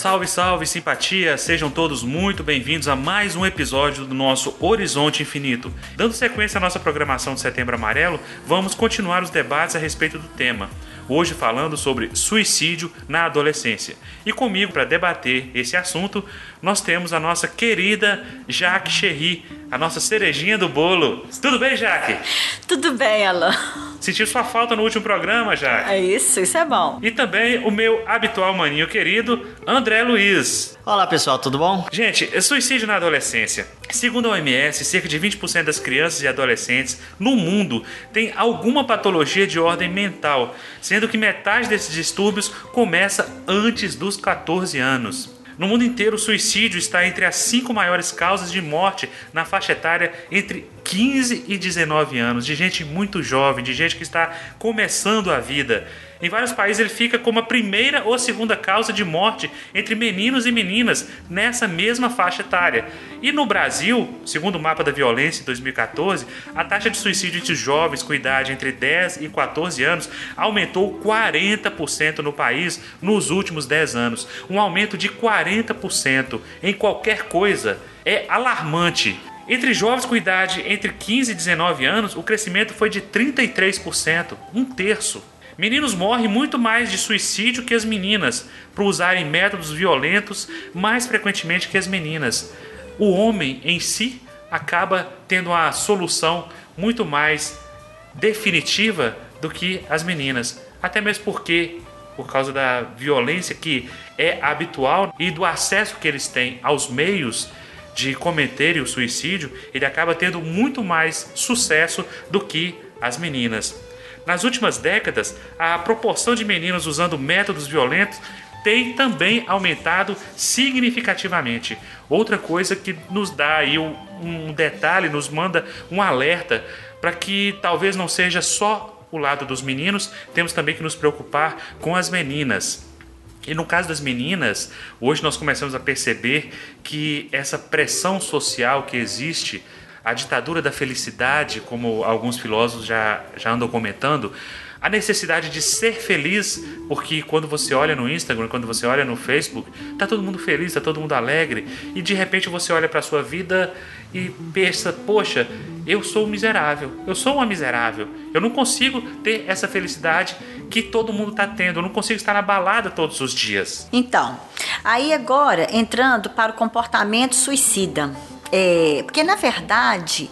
Salve, salve, simpatia! Sejam todos muito bem-vindos a mais um episódio do nosso Horizonte Infinito. Dando sequência à nossa programação de Setembro Amarelo, vamos continuar os debates a respeito do tema. Hoje falando sobre suicídio na adolescência. E comigo para debater esse assunto, nós temos a nossa querida Jaque Cherry, a nossa cerejinha do bolo. Tudo bem, Jaque? Tudo bem, Alan. Sentiu sua falta no último programa, Jaque? É isso, isso é bom. E também o meu habitual maninho querido, André Luiz. Olá pessoal, tudo bom? Gente, suicídio na adolescência. Segundo a OMS, cerca de 20% das crianças e adolescentes no mundo têm alguma patologia de ordem mental, sendo que metade desses distúrbios começa antes dos 14 anos. No mundo inteiro, o suicídio está entre as cinco maiores causas de morte na faixa etária entre 15 e 19 anos, de gente muito jovem, de gente que está começando a vida. Em vários países ele fica como a primeira ou segunda causa de morte entre meninos e meninas nessa mesma faixa etária. E no Brasil, segundo o mapa da violência em 2014, a taxa de suicídio entre jovens com idade entre 10 e 14 anos aumentou 40% no país nos últimos 10 anos. Um aumento de 40% em qualquer coisa é alarmante. Entre jovens com idade entre 15 e 19 anos, o crescimento foi de 33%, um terço. Meninos morrem muito mais de suicídio que as meninas, por usarem métodos violentos mais frequentemente que as meninas. O homem em si acaba tendo a solução muito mais definitiva do que as meninas. Até mesmo porque, por causa da violência que é habitual e do acesso que eles têm aos meios de cometerem o suicídio, ele acaba tendo muito mais sucesso do que as meninas. Nas últimas décadas, a proporção de meninos usando métodos violentos tem também aumentado significativamente. Outra coisa que nos dá aí um detalhe, nos manda um alerta para que talvez não seja só o lado dos meninos, temos também que nos preocupar com as meninas. E no caso das meninas, hoje nós começamos a perceber que essa pressão social que existe, a ditadura da felicidade, como alguns filósofos já, já andam comentando, a necessidade de ser feliz, porque quando você olha no Instagram, quando você olha no Facebook, tá todo mundo feliz, tá todo mundo alegre, e de repente você olha para sua vida e pensa, poxa, eu sou miserável, eu sou uma miserável, eu não consigo ter essa felicidade que todo mundo está tendo, eu não consigo estar na balada todos os dias. Então, aí agora entrando para o comportamento suicida, é, porque na verdade,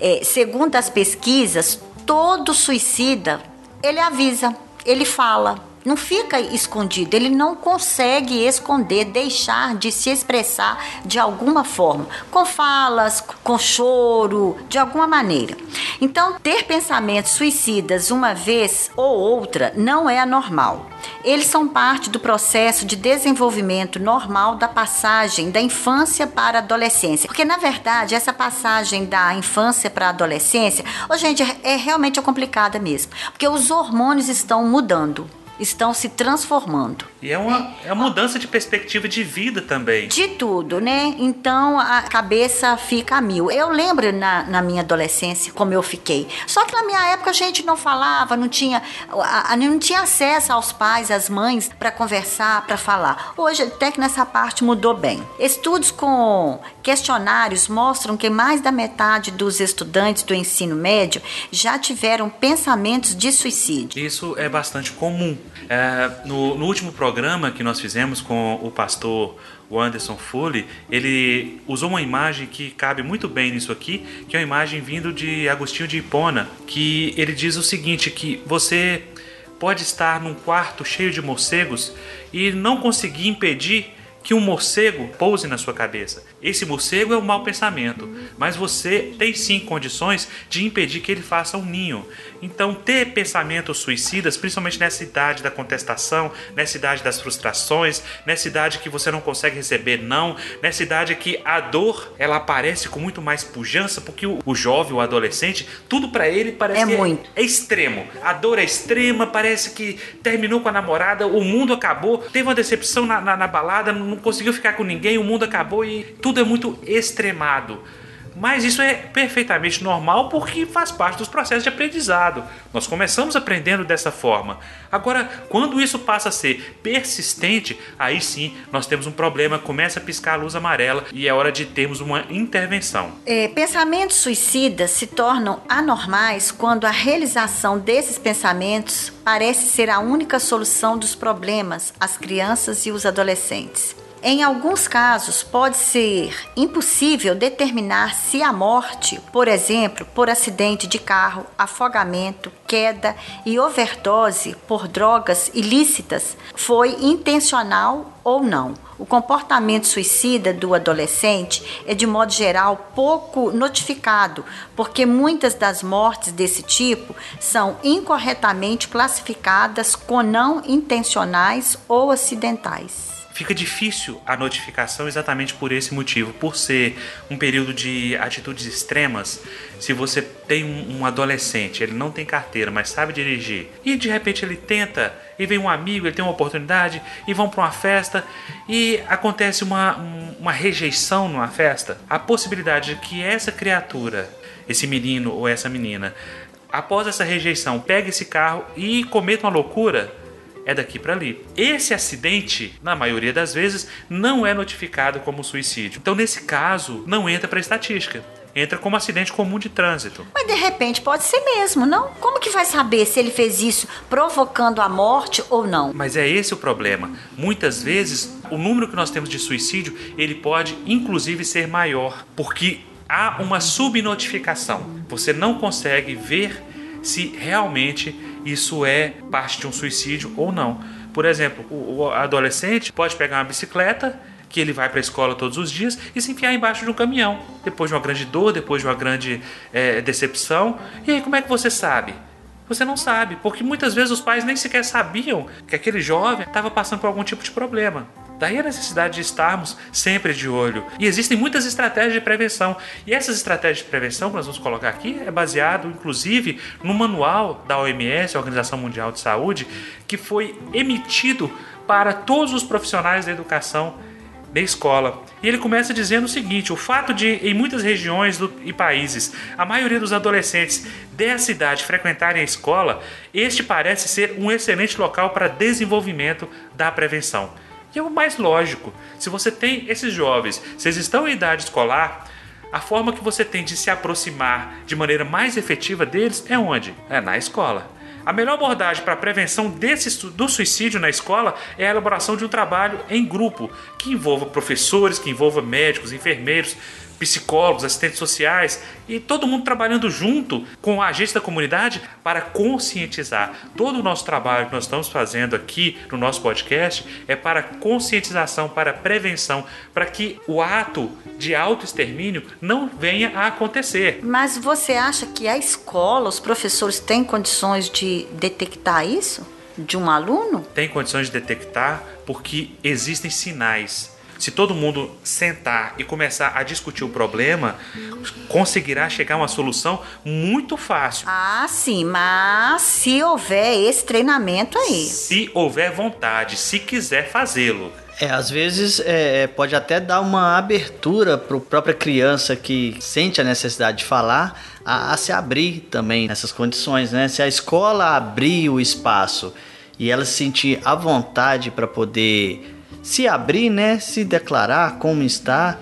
é, segundo as pesquisas, todo suicida ele avisa, ele fala, não fica escondido, ele não consegue esconder, deixar de se expressar de alguma forma, com falas, com choro, de alguma maneira. Então, ter pensamentos suicidas uma vez ou outra não é anormal. Eles são parte do processo de desenvolvimento normal da passagem da infância para a adolescência. Porque, na verdade, essa passagem da infância para a adolescência, oh, gente, é realmente complicada mesmo. Porque os hormônios estão mudando estão se transformando. E é uma, é uma mudança de perspectiva de vida também. De tudo, né? Então a cabeça fica a mil. Eu lembro na, na minha adolescência como eu fiquei. Só que na minha época a gente não falava, não tinha, a, a, não tinha acesso aos pais, às mães para conversar, para falar. Hoje até que nessa parte mudou bem. Estudos com questionários mostram que mais da metade dos estudantes do ensino médio já tiveram pensamentos de suicídio. Isso é bastante comum. É, no, no, último programa que nós fizemos com o pastor Anderson Foley, ele usou uma imagem que cabe muito bem nisso aqui, que é uma imagem vindo de Agostinho de Hipona, que ele diz o seguinte, que você pode estar num quarto cheio de morcegos e não conseguir impedir que um morcego pouse na sua cabeça. Esse morcego é um mau pensamento, mas você tem sim condições de impedir que ele faça um ninho. Então, ter pensamentos suicidas, principalmente nessa idade da contestação, nessa idade das frustrações, nessa idade que você não consegue receber não, nessa idade que a dor ela aparece com muito mais pujança, porque o, o jovem, o adolescente, tudo para ele parece é que muito. É, é extremo. A dor é extrema, parece que terminou com a namorada, o mundo acabou, teve uma decepção na, na, na balada, não conseguiu ficar com ninguém, o mundo acabou e tudo é muito extremado. Mas isso é perfeitamente normal porque faz parte dos processos de aprendizado. Nós começamos aprendendo dessa forma. Agora, quando isso passa a ser persistente, aí sim nós temos um problema, começa a piscar a luz amarela e é hora de termos uma intervenção. É, pensamentos suicidas se tornam anormais quando a realização desses pensamentos parece ser a única solução dos problemas às crianças e os adolescentes. Em alguns casos, pode ser impossível determinar se a morte, por exemplo, por acidente de carro, afogamento, queda e overdose por drogas ilícitas, foi intencional ou não. O comportamento suicida do adolescente é, de modo geral, pouco notificado, porque muitas das mortes desse tipo são incorretamente classificadas como não intencionais ou acidentais fica difícil a notificação exatamente por esse motivo, por ser um período de atitudes extremas. Se você tem um, adolescente, ele não tem carteira, mas sabe dirigir, e de repente ele tenta, e vem um amigo, ele tem uma oportunidade, e vão para uma festa, e acontece uma, uma rejeição numa festa, a possibilidade de que essa criatura, esse menino ou essa menina, após essa rejeição, pegue esse carro e cometa uma loucura é daqui para ali. Esse acidente, na maioria das vezes, não é notificado como suicídio. Então, nesse caso, não entra para estatística entra como acidente comum de trânsito. Mas de repente pode ser mesmo, não? Como que vai saber se ele fez isso provocando a morte ou não? Mas é esse o problema. Muitas vezes o número que nós temos de suicídio, ele pode inclusive ser maior, porque há uma subnotificação. Você não consegue ver se realmente isso é parte de um suicídio ou não. Por exemplo, o adolescente pode pegar uma bicicleta que ele vai para a escola todos os dias e se enfiar embaixo de um caminhão, depois de uma grande dor, depois de uma grande é, decepção. E aí, como é que você sabe? Você não sabe, porque muitas vezes os pais nem sequer sabiam que aquele jovem estava passando por algum tipo de problema. Daí a necessidade de estarmos sempre de olho. E existem muitas estratégias de prevenção. E essas estratégias de prevenção que nós vamos colocar aqui é baseado, inclusive, no manual da OMS, Organização Mundial de Saúde, que foi emitido para todos os profissionais da educação da escola. E ele começa dizendo o seguinte: o fato de, em muitas regiões do, e países, a maioria dos adolescentes dessa idade frequentarem a escola, este parece ser um excelente local para desenvolvimento da prevenção. E é o mais lógico. Se você tem esses jovens, se eles estão em idade escolar, a forma que você tem de se aproximar de maneira mais efetiva deles é onde? É na escola. A melhor abordagem para a prevenção desse, do suicídio na escola é a elaboração de um trabalho em grupo, que envolva professores, que envolva médicos, enfermeiros, psicólogos, assistentes sociais e todo mundo trabalhando junto com a agente da comunidade para conscientizar. Todo o nosso trabalho que nós estamos fazendo aqui no nosso podcast é para conscientização, para prevenção, para que o ato de autoextermínio não venha a acontecer. Mas você acha que a escola, os professores têm condições de detectar isso? De um aluno? Tem condições de detectar porque existem sinais se todo mundo sentar e começar a discutir o problema, conseguirá chegar a uma solução muito fácil. Ah, sim, mas se houver esse treinamento aí. Se houver vontade, se quiser fazê-lo. É, às vezes é, pode até dar uma abertura para a própria criança que sente a necessidade de falar a, a, se abrir também nessas condições, né? Se a escola abrir o espaço e ela se sentir à vontade para poder se abrir, né, se declarar como está,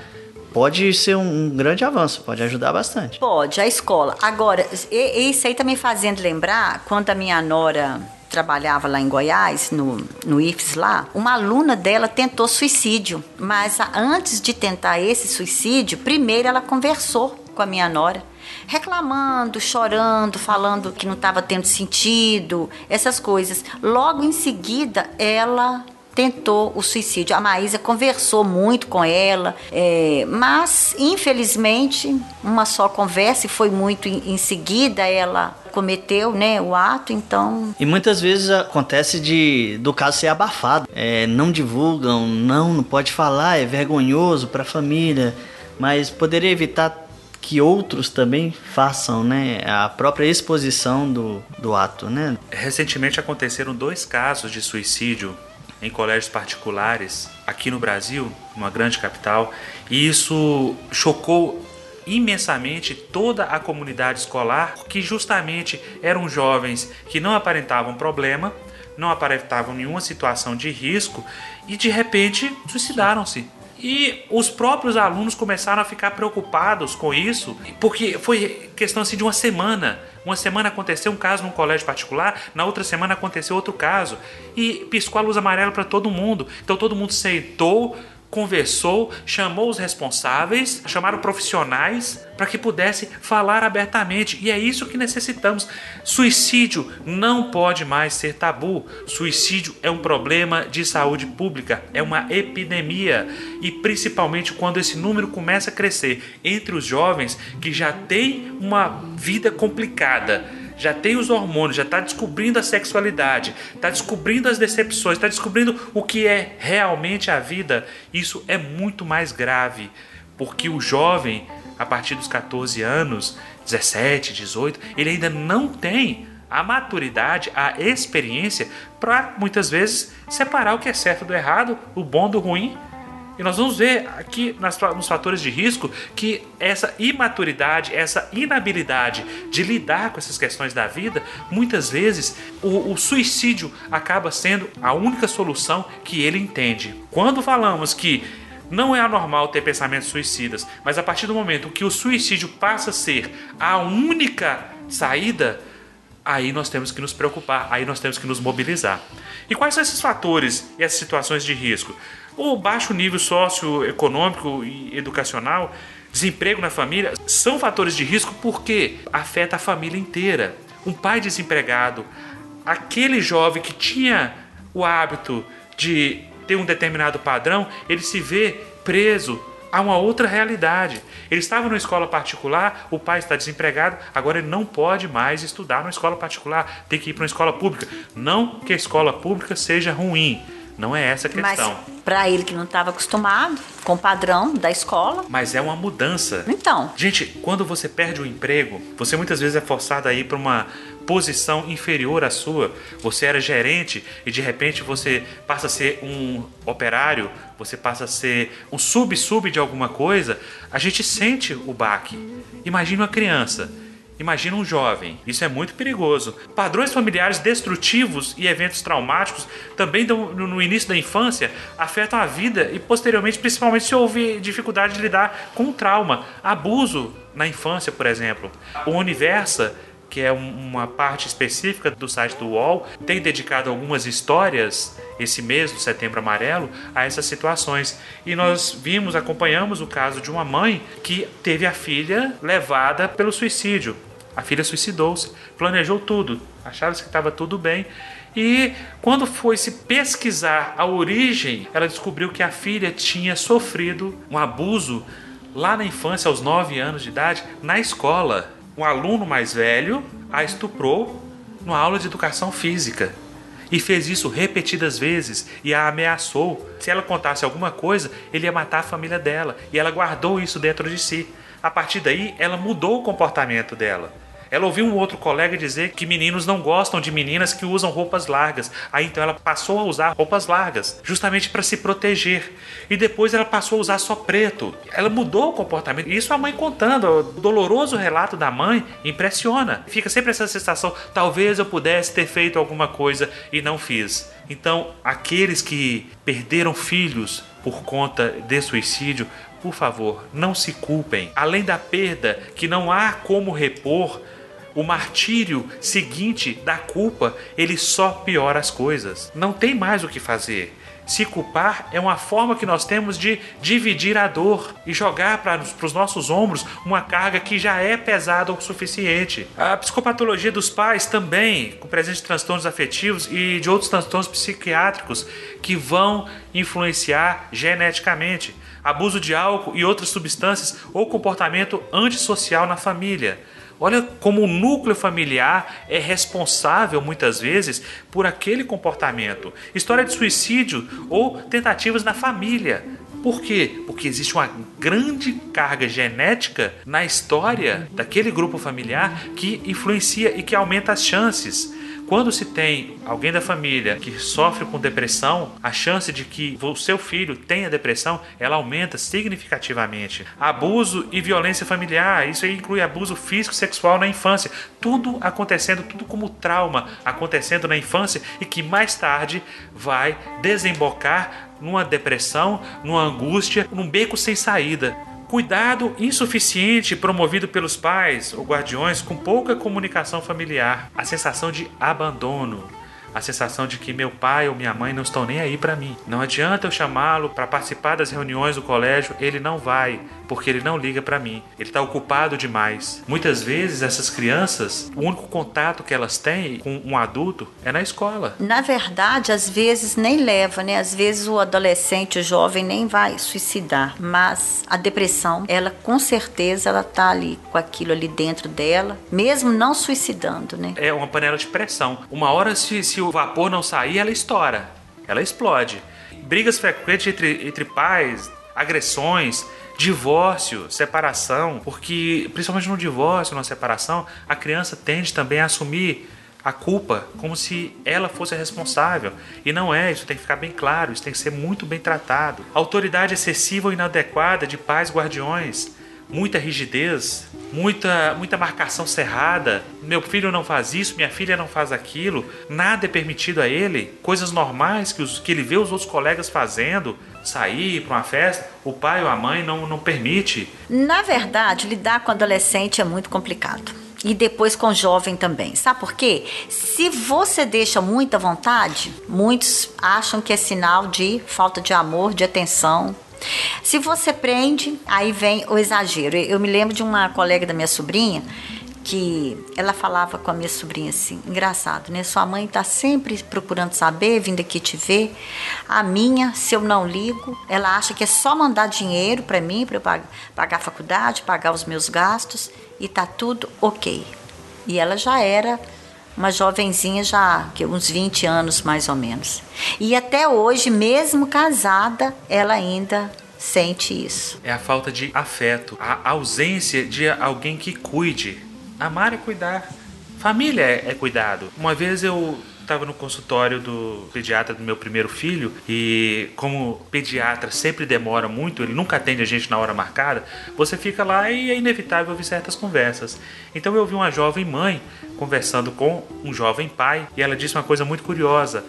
pode ser um, grande avanço, pode ajudar bastante. Pode, a escola. Agora, isso aí também fazendo lembrar, quando a minha nora trabalhava lá em Goiás, no, no IFES lá, uma aluna dela tentou suicídio. Mas antes de tentar esse suicídio, primeiro ela conversou com a minha nora reclamando, chorando, falando que não estava tendo sentido, essas coisas. Logo em seguida, ela tentou o suicídio. A Maísa conversou muito com ela, é, mas infelizmente uma só conversa e foi muito em, em seguida ela cometeu né, o ato, então. E muitas vezes acontece de do caso ser abafado. É, não divulgam, não, não pode falar, é vergonhoso para a família, mas poderia evitar que outros também façam, né, a própria exposição do, do ato, né? Recentemente aconteceram dois casos de suicídio em colégios particulares aqui no Brasil, uma grande capital, e isso chocou imensamente toda a comunidade escolar, que justamente eram jovens que não aparentavam problema, não aparentavam nenhuma situação de risco e de repente suicidaram-se. E os próprios alunos começaram a ficar preocupados com isso, porque foi questão assim de uma semana. Uma semana aconteceu um caso num colégio particular, na outra semana aconteceu outro caso. E piscou a luz amarela para todo mundo. Então todo mundo sentou, conversou, chamou os responsáveis, chamaram profissionais para que pudesse falar abertamente. E é isso que necessitamos. Suicídio não pode mais ser tabu. Suicídio é um problema de saúde pública, é uma epidemia e principalmente quando esse número começa a crescer entre os jovens que já têm uma vida complicada já tem os hormônios, já está descobrindo a sexualidade, está descobrindo as decepções, está descobrindo o que é realmente a vida, isso é muito mais grave, porque o jovem, a partir dos 14 anos, 17, 18, ele ainda não tem a maturidade, a experiência para muitas vezes separar o que é certo do errado, o bom do ruim e nós vamos ver aqui nos fatores de risco que essa imaturidade, essa inabilidade de lidar com essas questões da vida, muitas vezes o, o suicídio acaba sendo a única solução que ele entende. Quando falamos que não é anormal ter pensamentos suicidas, mas a partir do momento que o suicídio passa a ser a única saída, aí nós temos que nos preocupar, aí nós temos que nos mobilizar. E quais são esses fatores e essas situações de risco? O baixo nível socioeconômico e educacional, desemprego na família, são fatores de risco porque afeta a família inteira. Um pai desempregado, aquele jovem que tinha o hábito de ter um determinado padrão, ele se vê preso a uma outra realidade. Ele estava numa escola particular, o pai está desempregado, agora ele não pode mais estudar numa escola particular, tem que ir para uma escola pública. Não que a escola pública seja ruim, não é essa a questão. Mas para ele que não estava acostumado com o padrão da escola. Mas é uma mudança. Então. Gente, quando você perde o emprego, você muitas vezes é forçado a ir para uma posição inferior à sua. Você era gerente e de repente você passa a ser um operário, você passa a ser um sub-sub de alguma coisa. A gente sente o baque. Imagina uma criança Imagina um jovem. Isso é muito perigoso. Padrões familiares destrutivos e eventos traumáticos também no início da infância afetam a vida e posteriormente, principalmente se houve dificuldade de lidar com trauma, abuso na infância, por exemplo. O Universa que é uma parte específica do site do UOL, tem dedicado algumas histórias esse mês do Setembro Amarelo a essas situações. E nós vimos, acompanhamos o caso de uma mãe que teve a filha levada pelo suicídio. A filha suicidou-se, planejou tudo, achava que estava tudo bem. E quando foi se pesquisar a origem, ela descobriu que a filha tinha sofrido um abuso lá na infância, aos 9 anos de idade, na escola. Um aluno mais velho a estuprou numa aula de educação física. E fez isso repetidas vezes e a ameaçou. Se ela contasse alguma coisa, ele ia matar a família dela. E ela guardou isso dentro de si. A partir daí, ela mudou o comportamento dela. Ela ouviu um outro colega dizer que meninos não gostam de meninas que usam roupas largas. Aí então ela passou a usar roupas largas, justamente para se proteger. E depois ela passou a usar só preto. Ela mudou o comportamento. Isso a mãe contando, o doloroso relato da mãe impressiona. Fica sempre essa sensação: talvez eu pudesse ter feito alguma coisa e não fiz. Então, aqueles que perderam filhos por conta de suicídio, por favor, não se culpem. Além da perda que não há como repor, o martírio seguinte da culpa, ele só piora as coisas. Não tem mais o que fazer. Se culpar é uma forma que nós temos de dividir a dor e jogar para os nossos ombros uma carga que já é pesada o suficiente. A psicopatologia dos pais também, com presença de transtornos afetivos e de outros transtornos psiquiátricos que vão influenciar geneticamente. Abuso de álcool e outras substâncias ou comportamento antissocial na família Olha como o núcleo familiar é responsável muitas vezes por aquele comportamento. História de suicídio ou tentativas na família Por quê? Porque existe uma grande carga genética na história daquele grupo familiar que influencia e que aumenta as chances quando se tem alguém da família que sofre com depressão, a chance de que o seu filho tenha depressão, ela aumenta significativamente. Abuso e violência familiar, isso inclui abuso físico e sexual na infância. Tudo acontecendo, tudo como trauma acontecendo na infância e que mais tarde vai desembocar numa depressão, numa angústia, num beco sem saída. Cuidado insuficiente promovido pelos pais ou guardiões com pouca comunicação familiar, a sensação de abandono, a sensação de que meu pai ou minha mãe não estão nem aí para mim. Não adianta eu chamá-lo para participar das reuniões do colégio, ele não vai, porque ele não liga para mim. Ele está ocupado demais. Muitas vezes essas crianças, o único contato que elas têm com um adulto é na escola. Na verdade, às vezes nem leva, né? Às vezes o adolescente, o jovem nem vai suicidar, mas a depressão, ela com certeza ela tá ali com aquilo ali dentro dela, mesmo não suicidando, né? É uma panela de pressão. Uma hora se, se o vapor não sair, ela estoura, ela explode. Brigas frequentes entre, entre pais, agressões, divórcio, separação, porque principalmente no divórcio, na separação, a criança tende também a assumir a culpa como se ela fosse a responsável. E não é, isso tem que ficar bem claro, isso tem que ser muito bem tratado. Autoridade excessiva ou inadequada de pais guardiões muita rigidez, muita, muita marcação cerrada. Meu filho não faz isso, minha filha não faz aquilo, nada é permitido a ele. Coisas normais que, os, que ele vê os outros colegas fazendo, sair para uma festa, o pai ou a mãe não, não permite. Na verdade, lidar com adolescente é muito complicado. E depois com jovem também. Sabe por quê? Se você deixa muita vontade, muitos acham que é sinal de falta de amor, de atenção, se você prende, aí vem o exagero. Eu me lembro de uma colega da minha sobrinha que ela falava com a minha sobrinha assim, engraçado, né? Sua mãe tá sempre procurando saber, vindo aqui te ver. A minha, se eu não ligo, ela acha que é só mandar dinheiro para mim, para eu pagar a faculdade, pagar os meus gastos e tá tudo ok. E ela já era uma jovenzinha já, que uns 20 anos mais ou menos. E até hoje, mesmo casada, ela ainda sente isso. É a falta de afeto, a ausência de alguém que cuide. Amar é cuidar. Família é, é cuidado. Uma vez eu estava no consultório do pediatra do meu primeiro filho e como pediatra sempre demora muito, ele nunca atende a gente na hora marcada, você fica lá e é inevitável ouvir certas conversas. Então eu ouvi uma jovem mãe conversando com um jovem pai e ela disse uma coisa muito curiosa.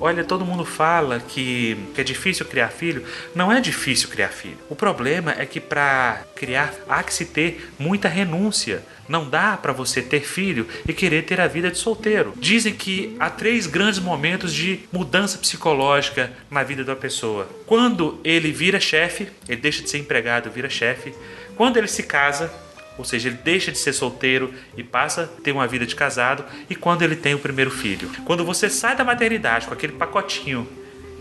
Olha, todo mundo fala que, que é difícil criar filho. Não é difícil criar filho. O problema é que para criar há que se ter muita renúncia. Não dá para você ter filho e querer ter a vida de solteiro. Dizem que há três grandes momentos de mudança psicológica na vida da pessoa. Quando ele vira chefe, ele deixa de ser empregado, vira chefe. Quando ele se casa, ou seja, ele deixa de ser solteiro e passa a ter uma vida de casado, e quando ele tem o primeiro filho. Quando você sai da maternidade com aquele pacotinho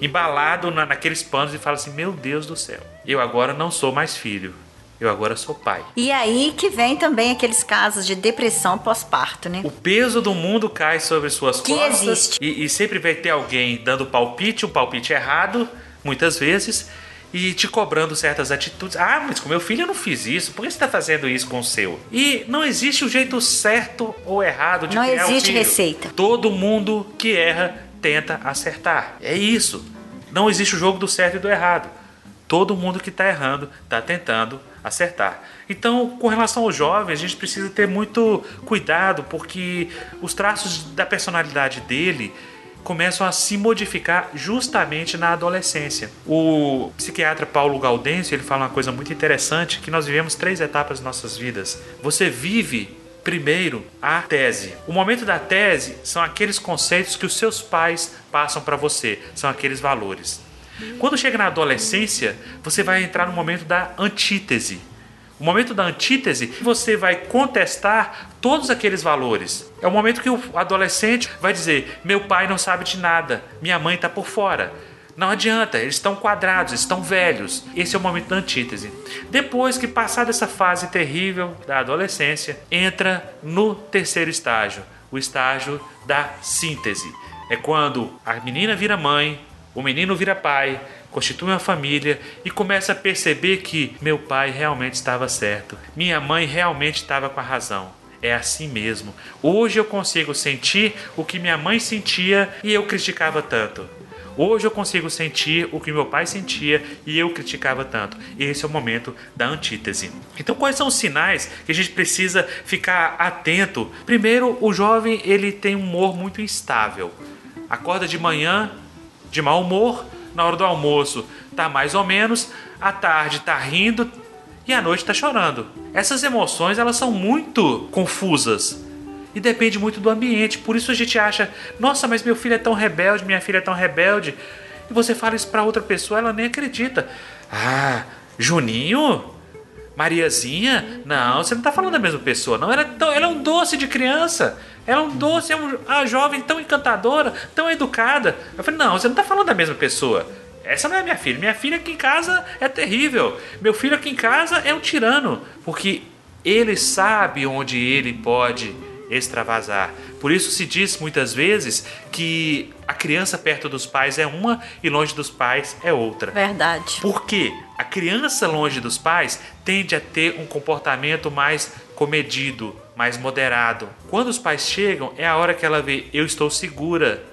embalado na, naqueles panos e fala assim: Meu Deus do céu, eu agora não sou mais filho. Eu agora sou pai. E aí que vem também aqueles casos de depressão pós-parto, né? O peso do mundo cai sobre suas que costas. Existe. E, e sempre vai ter alguém dando palpite, um palpite errado, muitas vezes e te cobrando certas atitudes. Ah, mas com meu filho eu não fiz isso, por que você está fazendo isso com o seu? E não existe o jeito certo ou errado de não criar existe um filho. receita. Todo mundo que erra tenta acertar. É isso. Não existe o jogo do certo e do errado. Todo mundo que está errando está tentando acertar. Então, com relação aos jovens, a gente precisa ter muito cuidado, porque os traços da personalidade dele começam a se modificar justamente na adolescência. O psiquiatra Paulo Gaudêncio ele fala uma coisa muito interessante que nós vivemos três etapas de nossas vidas. Você vive primeiro a tese. O momento da tese são aqueles conceitos que os seus pais passam para você, são aqueles valores. Quando chega na adolescência, você vai entrar no momento da antítese. O momento da antítese, você vai contestar todos aqueles valores. É o momento que o adolescente vai dizer: meu pai não sabe de nada, minha mãe está por fora. Não adianta, eles estão quadrados, estão velhos. Esse é o momento da antítese. Depois que passar dessa fase terrível da adolescência, entra no terceiro estágio, o estágio da síntese. É quando a menina vira mãe, o menino vira pai, constitui uma família e começa a perceber que meu pai realmente estava certo, minha mãe realmente estava com a razão. É assim mesmo. Hoje eu consigo sentir o que minha mãe sentia e eu criticava tanto. Hoje eu consigo sentir o que meu pai sentia e eu criticava tanto. Esse é o momento da antítese. Então, quais são os sinais que a gente precisa ficar atento? Primeiro, o jovem ele tem um humor muito instável. Acorda de manhã de mau humor, na hora do almoço tá mais ou menos, à tarde tá rindo e à noite tá chorando. Essas emoções elas são muito confusas e depende muito do ambiente. Por isso a gente acha, nossa, mas meu filho é tão rebelde, minha filha é tão rebelde. E você fala isso para outra pessoa, ela nem acredita. Ah, Juninho? Mariazinha? Não, você não tá falando da mesma pessoa, não. Ela é, ela é um doce de criança. Ela é um doce, é uma jovem tão encantadora, tão educada. Eu falei, não, você não tá falando da mesma pessoa. Essa não é minha filha. Minha filha aqui em casa é terrível. Meu filho aqui em casa é um tirano. Porque ele sabe onde ele pode extravasar. Por isso se diz muitas vezes que a criança perto dos pais é uma e longe dos pais é outra. Verdade. Porque a criança longe dos pais tende a ter um comportamento mais comedido, mais moderado. Quando os pais chegam, é a hora que ela vê eu estou segura.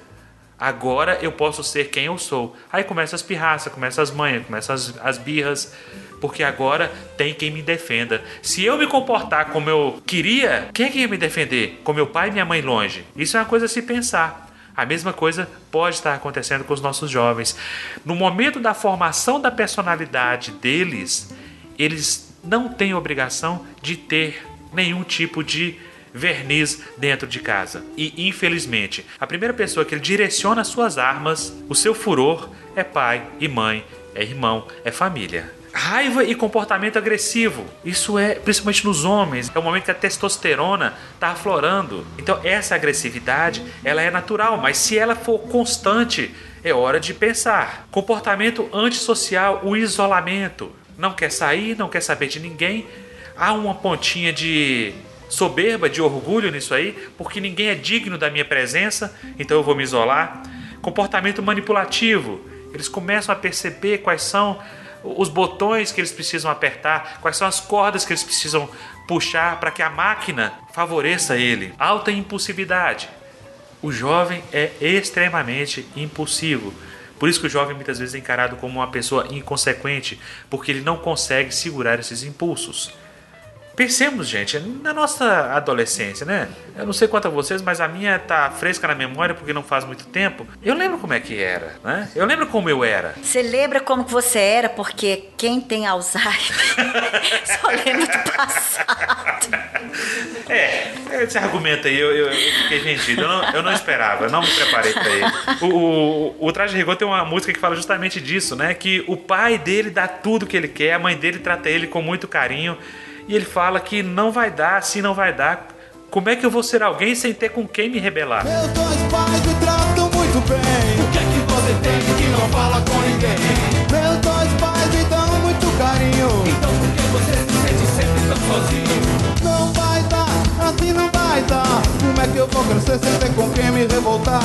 Agora eu posso ser quem eu sou. Aí começa as pirraças, começa as manhas, começa as, as birras porque agora tem quem me defenda. Se eu me comportar como eu queria, quem é que ia me defender? Com meu pai e minha mãe longe? Isso é uma coisa a se pensar. A mesma coisa pode estar acontecendo com os nossos jovens. No momento da formação da personalidade deles, eles não têm obrigação de ter nenhum tipo de verniz dentro de casa. E infelizmente, a primeira pessoa que ele direciona suas armas, o seu furor, é pai e mãe, é irmão, é família. Raiva e comportamento agressivo. Isso é, principalmente nos homens, é o momento que a testosterona está aflorando. Então essa agressividade, ela é natural, mas se ela for constante, é hora de pensar. Comportamento antissocial, o isolamento. Não quer sair, não quer saber de ninguém. Há uma pontinha de soberba, de orgulho nisso aí, porque ninguém é digno da minha presença, então eu vou me isolar. Comportamento manipulativo. Eles começam a perceber quais são os botões que eles precisam apertar, quais são as cordas que eles precisam puxar para que a máquina favoreça ele. Alta impulsividade. O jovem é extremamente impulsivo. Por isso que o jovem muitas vezes é encarado como uma pessoa inconsequente, porque ele não consegue segurar esses impulsos. Pensemos, gente, na nossa adolescência, né? Eu não sei quanto a vocês, mas a minha tá fresca na memória porque não faz muito tempo. Eu lembro como é que era, né? Eu lembro como eu era. Você lembra como que você era? Porque quem tem Alzheimer só lembra do passado. É, esse argumento aí eu, eu, eu fiquei vendido. Eu não, eu não, esperava, eu não me preparei para ele. O, o, o Traje Rigor tem uma música que fala justamente disso, né? Que o pai dele dá tudo que ele quer, a mãe dele trata ele com muito carinho e ele fala que não vai dar, assim não vai dar. Como é que eu vou ser alguém sem ter com quem me rebelar? Meus dois pais me tratam muito bem. O que é que você tem que não fala com ninguém? Meus dois pais me dão muito carinho. Então por que você se sente sempre tão sozinho? Não vai dar, assim não vai dar. Como é que eu vou crescer sem ter com quem me revoltar?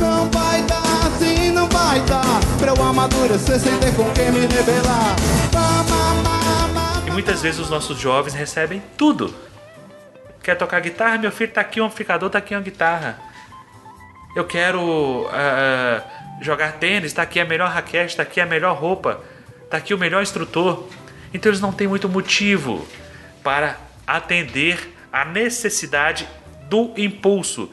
Não vai dar, assim não vai dar. Pra eu amadurecer sem ter com quem me rebelar. Muitas vezes os nossos jovens recebem tudo. Quer tocar guitarra? Meu filho tá aqui um amplificador, tá aqui uma guitarra. Eu quero uh, jogar tênis, tá aqui a melhor raquete, tá aqui a melhor roupa, tá aqui o melhor instrutor. Então eles não têm muito motivo para atender a necessidade do impulso,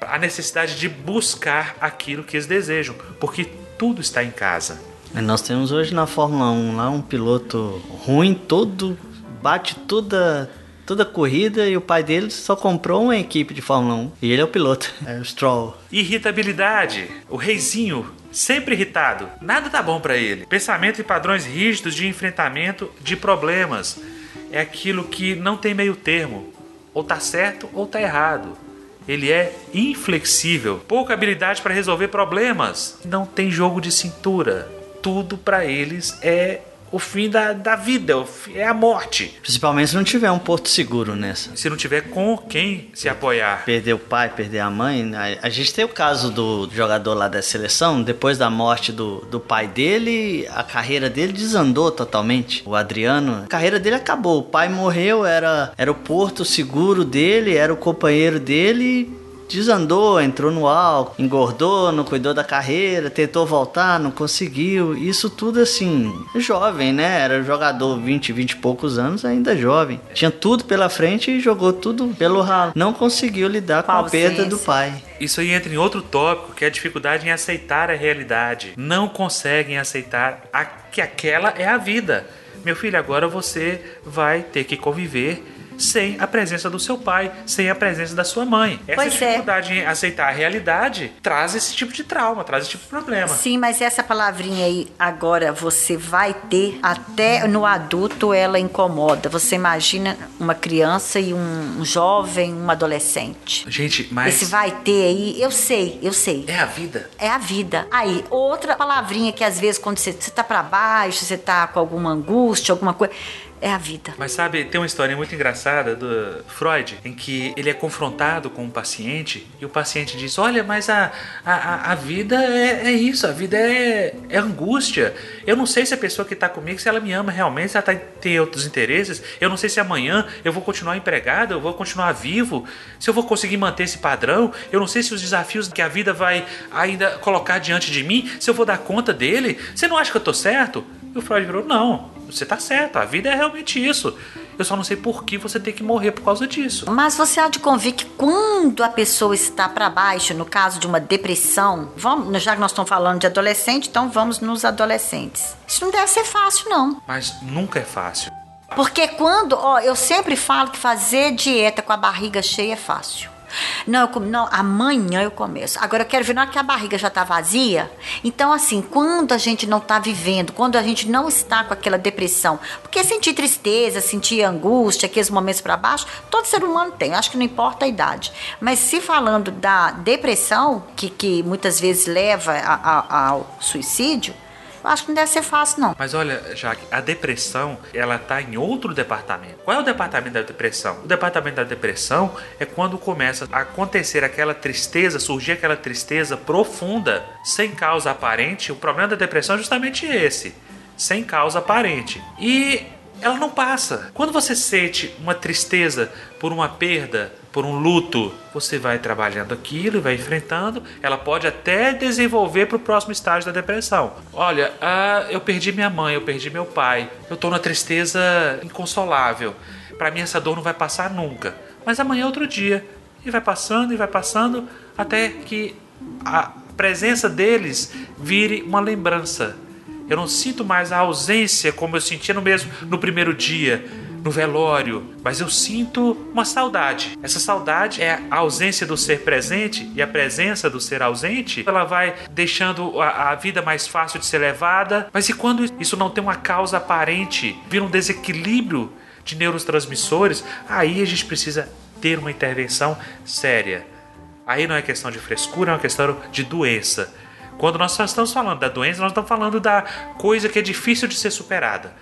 a necessidade de buscar aquilo que eles desejam, porque tudo está em casa. Nós temos hoje na Fórmula 1 lá um piloto ruim, todo bate toda toda corrida e o pai dele só comprou uma equipe de Fórmula 1 e ele é o piloto, é o Stroll. Irritabilidade, o reizinho sempre irritado, nada tá bom para ele. Pensamento e padrões rígidos de enfrentamento de problemas. É aquilo que não tem meio termo, ou tá certo ou tá errado. Ele é inflexível, pouca habilidade para resolver problemas, não tem jogo de cintura tudo para eles é o fim da, da vida, fi- é a morte. Principalmente se não tiver um porto seguro nessa. Se não tiver com quem se apoiar. Perder o pai, perder a mãe. A, a gente tem o caso do jogador lá da seleção, depois da morte do, do pai dele, a carreira dele desandou totalmente. O Adriano, a carreira dele acabou. O pai morreu, era, era o porto seguro dele, era o companheiro dele. Desandou, entrou no álcool, engordou, não cuidou da carreira, tentou voltar, não conseguiu. Isso tudo assim, jovem, né? Era jogador 20, 20 e poucos anos, ainda jovem. Tinha tudo pela frente e jogou tudo pelo ralo. Não conseguiu lidar com a perda do pai. Isso aí entra em outro tópico, que é a dificuldade em aceitar a realidade. Não conseguem aceitar a- que aquela é a vida. Meu filho, agora você vai ter que conviver sem a presença do seu pai, sem a presença da sua mãe. Essa Pois é. dificuldade em aceitar a realidade traz esse tipo de trauma, traz esse tipo de problema. Sim, mas essa palavrinha aí, agora você vai ter, até no adulto ela incomoda. Você imagina uma criança e um, um jovem, um adolescente. Gente, mas Esse vai ter aí, eu sei, eu sei. é a vida. É a vida. Aí, outra palavrinha que às vezes quando você, você tá pra baixo, você tá com alguma angústia, alguma coisa, é a vida. Mas sabe, tem uma história muito engraçada do Freud, em que ele é confrontado com um paciente e o paciente diz: Olha, mas a, a, a- vida é, é isso, a vida é, é angústia. Eu não sei se a pessoa que está comigo, se ela me ama realmente, se ela tá, tem outros interesses. Eu não sei se amanhã eu vou continuar empregado, eu vou continuar vivo, se eu vou conseguir manter esse padrão. Eu não sei se os desafios que a vida vai ainda colocar diante de mim, se eu vou dar conta dele. Você não acha que eu tô certo? E o Freud virou: Não, você tá certo, a vida é isso. Eu só não sei por que você tem que morrer por causa disso. Mas você há de convir que quando a pessoa está para baixo, no caso de uma depressão, vamos, já que nós estamos falando de adolescente, então vamos nos adolescentes. Isso não deve ser fácil, não. Mas nunca é fácil. Porque quando, ó, eu sempre falo que fazer dieta com a barriga cheia é fácil. Não, eu com- não, amanhã eu começo. Agora eu quero ver na hora que a barriga já tá vazia. Então, assim, quando a gente não tá vivendo, quando a gente não está com aquela depressão, porque sentir tristeza, sentir angústia, aqueles momentos para baixo, todo ser humano tem, acho que não importa a idade. Mas se falando da depressão, que, que muitas vezes leva a- a- ao suicídio, acho que não deve ser fácil, não. Mas olha, Jaque, a depressão, ela tá em outro departamento. Qual é o departamento da depressão? O departamento da depressão é quando começa a acontecer aquela tristeza, surgir aquela tristeza profunda, sem causa aparente. O problema da depressão é justamente esse, sem causa aparente. E ela não passa. Quando você sente uma tristeza por uma perda, por um luto, você vai trabalhando aquilo e vai enfrentando. Ela pode até desenvolver para o próximo estágio da depressão. Olha, ah, eu perdi minha mãe, eu perdi meu pai, eu tô na tristeza inconsolável. Para mim essa dor não vai passar nunca. Mas amanhã é outro dia e vai passando e vai passando até que a presença deles vire uma lembrança. Eu não sinto mais a ausência como eu sentia no mesmo no primeiro dia, no velório, mas eu sinto uma saudade. Essa saudade é a ausência do ser presente e a presença do ser ausente. Ela vai deixando a, a vida mais fácil de ser levada. Mas e quando isso não tem uma causa aparente, vira um desequilíbrio de neurotransmissores, aí a gente precisa ter uma intervenção séria. Aí não é questão de frescura, é uma questão de doença. Quando nós estamos falando da doença, nós estamos falando da coisa que é difícil de ser superada.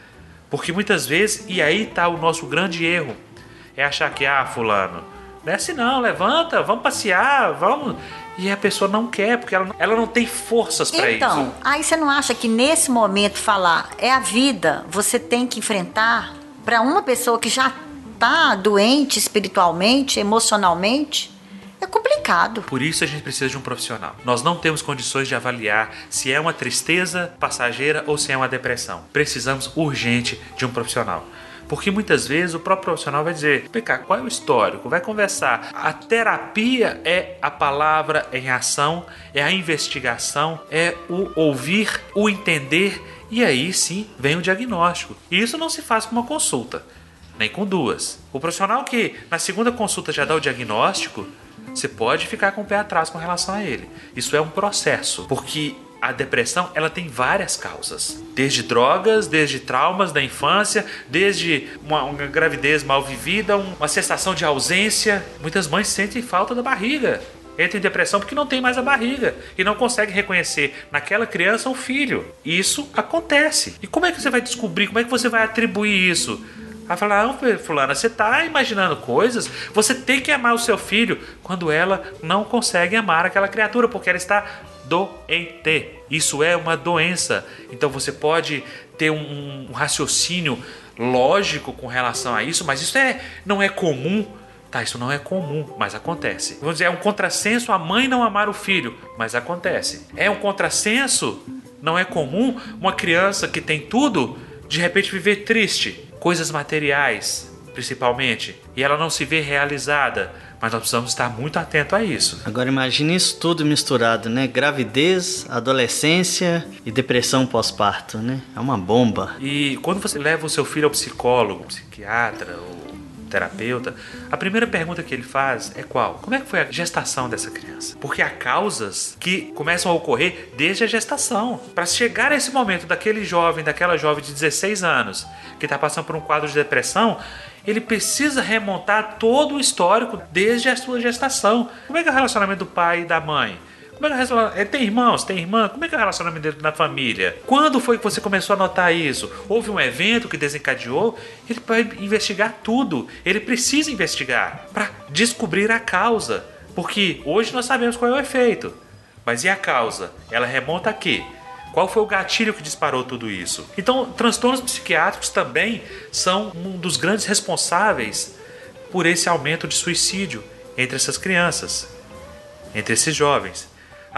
Porque muitas vezes, e aí está o nosso grande erro, é achar que, ah, fulano, desce não, levanta, vamos passear, vamos. E a pessoa não quer, porque ela, ela não tem forças para Então, isso. aí você não acha que nesse momento falar é a vida, você tem que enfrentar para uma pessoa que já tá doente espiritualmente, emocionalmente, é complicado. Por isso a gente precisa de um profissional. Nós não temos condições de avaliar se é uma tristeza passageira ou se é uma depressão. Precisamos urgente de um profissional. Porque muitas vezes o próprio profissional vai dizer: cá, qual é o histórico? Vai conversar. A terapia é a palavra em ação, é a investigação, é o ouvir, o entender e aí sim vem o diagnóstico. E isso não se faz com uma consulta, nem com duas. O profissional que na segunda consulta já dá o diagnóstico, você pode ficar com o pé atrás com relação a ele. Isso é um processo, porque a depressão ela tem várias causas, desde drogas, desde traumas da infância, desde uma, uma gravidez mal vivida, um- uma sensação de ausência. Muitas mães sentem falta da barriga. entra em depressão porque não tem mais a barriga e não consegue reconhecer naquela criança um filho. Isso acontece. E como é que você vai descobrir? Como é que você vai atribuir isso? Vai falar, não, fulana, você está imaginando coisas. Você tem que amar o seu filho quando ela não consegue amar aquela criatura, porque ela está doente. Isso é uma doença. Então você pode ter um, um raciocínio lógico com relação a isso, mas isso é, não é comum. Tá, isso não é comum, mas acontece. Vamos dizer, é um contrassenso a mãe não amar o filho, mas acontece. É um contrassenso, não é comum uma criança que tem tudo, de repente viver triste, coisas materiais, principalmente, e ela não se vê realizada. Mas nós precisamos estar muito atento a isso. Agora imagine isso tudo misturado, né? Gravidez, adolescência e depressão pós-parto, né? É uma bomba. E quando você leva o seu filho ao psicólogo, psiquiatra ou terapeuta, a primeira pergunta que ele faz é qual? Como é que foi a gestação dessa criança? Porque há causas que começam a ocorrer desde a gestação. Para chegar a esse momento daquele jovem, daquela jovem de 16 anos que está passando por um quadro de depressão, ele precisa remontar todo o histórico desde a sua gestação. Como é que é o relacionamento do pai e da mãe? Como é que é? Ele tem irmãos? Tem irmã? Como é que é o relacionamento dele na família? Quando foi que você começou a notar isso? Houve um evento que desencadeou? Ele pode investigar tudo. Ele precisa investigar para descobrir a causa. Porque hoje nós sabemos qual é o efeito. Mas e a causa? Ela remonta a quê? Qual foi o gatilho que disparou tudo isso? Então, transtornos psiquiátricos também são um dos grandes responsáveis por esse aumento de suicídio entre essas crianças, entre esses jovens.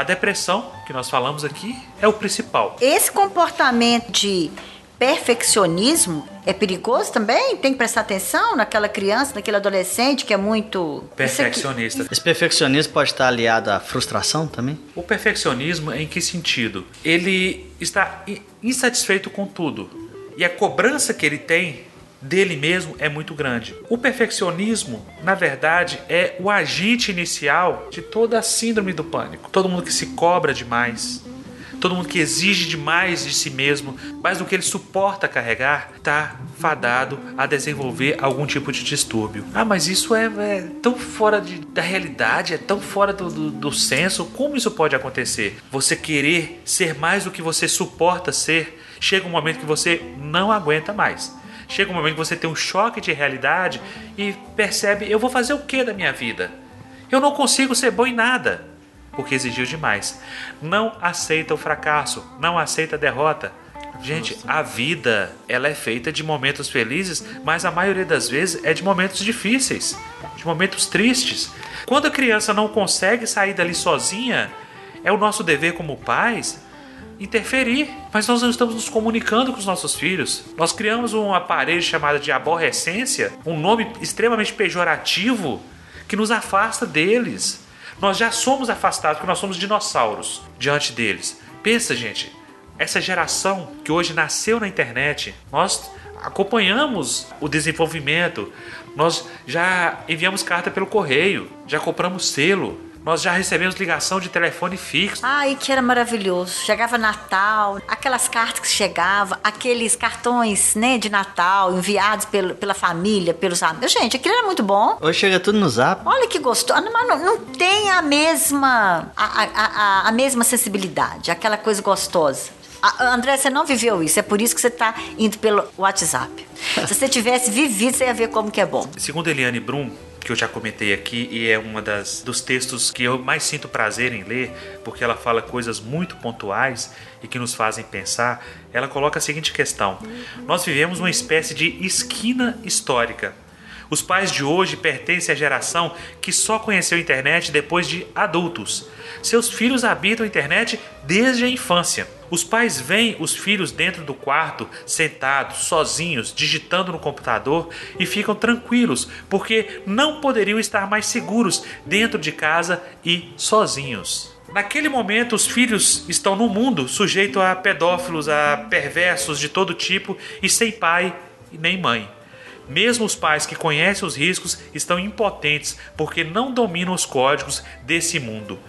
A depressão, que nós falamos aqui, é o principal. Esse comportamento de perfeccionismo é perigoso também? Tem que prestar atenção naquela criança, naquele adolescente que é muito. Perfeccionista. Esse perfeccionismo pode estar aliado à frustração também? O perfeccionismo em que sentido? Ele está insatisfeito com tudo. E a cobrança que ele tem dele mesmo é muito grande. O perfeccionismo, na verdade, é o agente inicial de toda a síndrome do pânico. Todo mundo que se cobra demais, todo mundo que exige demais de si mesmo, mais do que ele suporta carregar, está fadado a desenvolver algum tipo de distúrbio. Ah, mas isso é, é tão fora de, da realidade, é tão fora do, do, do senso. Como isso pode acontecer? Você querer ser mais do que você suporta ser, chega um momento que você não aguenta mais. Chega um momento que você tem um choque de realidade e percebe: eu vou fazer o que da minha vida? Eu não consigo ser bom em nada, porque exigiu demais. Não aceita o fracasso, não aceita a derrota. Gente, a vida ela é feita de momentos felizes, mas a maioria das vezes é de momentos difíceis, de momentos tristes. Quando a criança não consegue sair dali sozinha, é o nosso dever como pais interferir, mas nós não estamos nos comunicando com os nossos filhos. Nós criamos um aparelho chamado de aborrecência, um nome extremamente pejorativo que nos afasta deles. Nós já somos afastados porque nós somos dinossauros diante deles. Pensa, gente, essa geração que hoje nasceu na internet, nós acompanhamos o desenvolvimento, nós já enviamos carta pelo correio, já compramos selo, nós já recebemos ligação de telefone fixo. Ai, que era maravilhoso. Chegava Natal, aquelas cartas que chegavam, aqueles cartões, né, de Natal enviados pelo, pela família, pelos amigos. Gente, aquilo era muito bom. Hoje chega tudo no zap. Olha que gostoso. Mas não, não tem a mesma a, a, a, a mesma sensibilidade, aquela coisa gostosa. A, André, você não viveu isso, é por isso que você está indo pelo WhatsApp. Se você tivesse vivido, você ia ver como que é bom. Segundo Eliane Brum, que eu já comentei aqui e é uma das dos textos que eu mais sinto prazer em ler, porque ela fala coisas muito pontuais e que nos fazem pensar. Ela coloca a seguinte questão: Nós vivemos uma espécie de esquina histórica. Os pais de hoje pertencem à geração que só conheceu a internet depois de adultos. Seus filhos habitam a internet desde a infância. Os pais veem os filhos dentro do quarto, sentados, sozinhos, digitando no computador e ficam tranquilos, porque não poderiam estar mais seguros dentro de casa e sozinhos. Naquele momento, os filhos estão no mundo sujeito a pedófilos, a perversos de todo tipo e sem pai nem mãe. Mesmo os pais que conhecem os riscos estão impotentes porque não dominam os códigos desse mundo.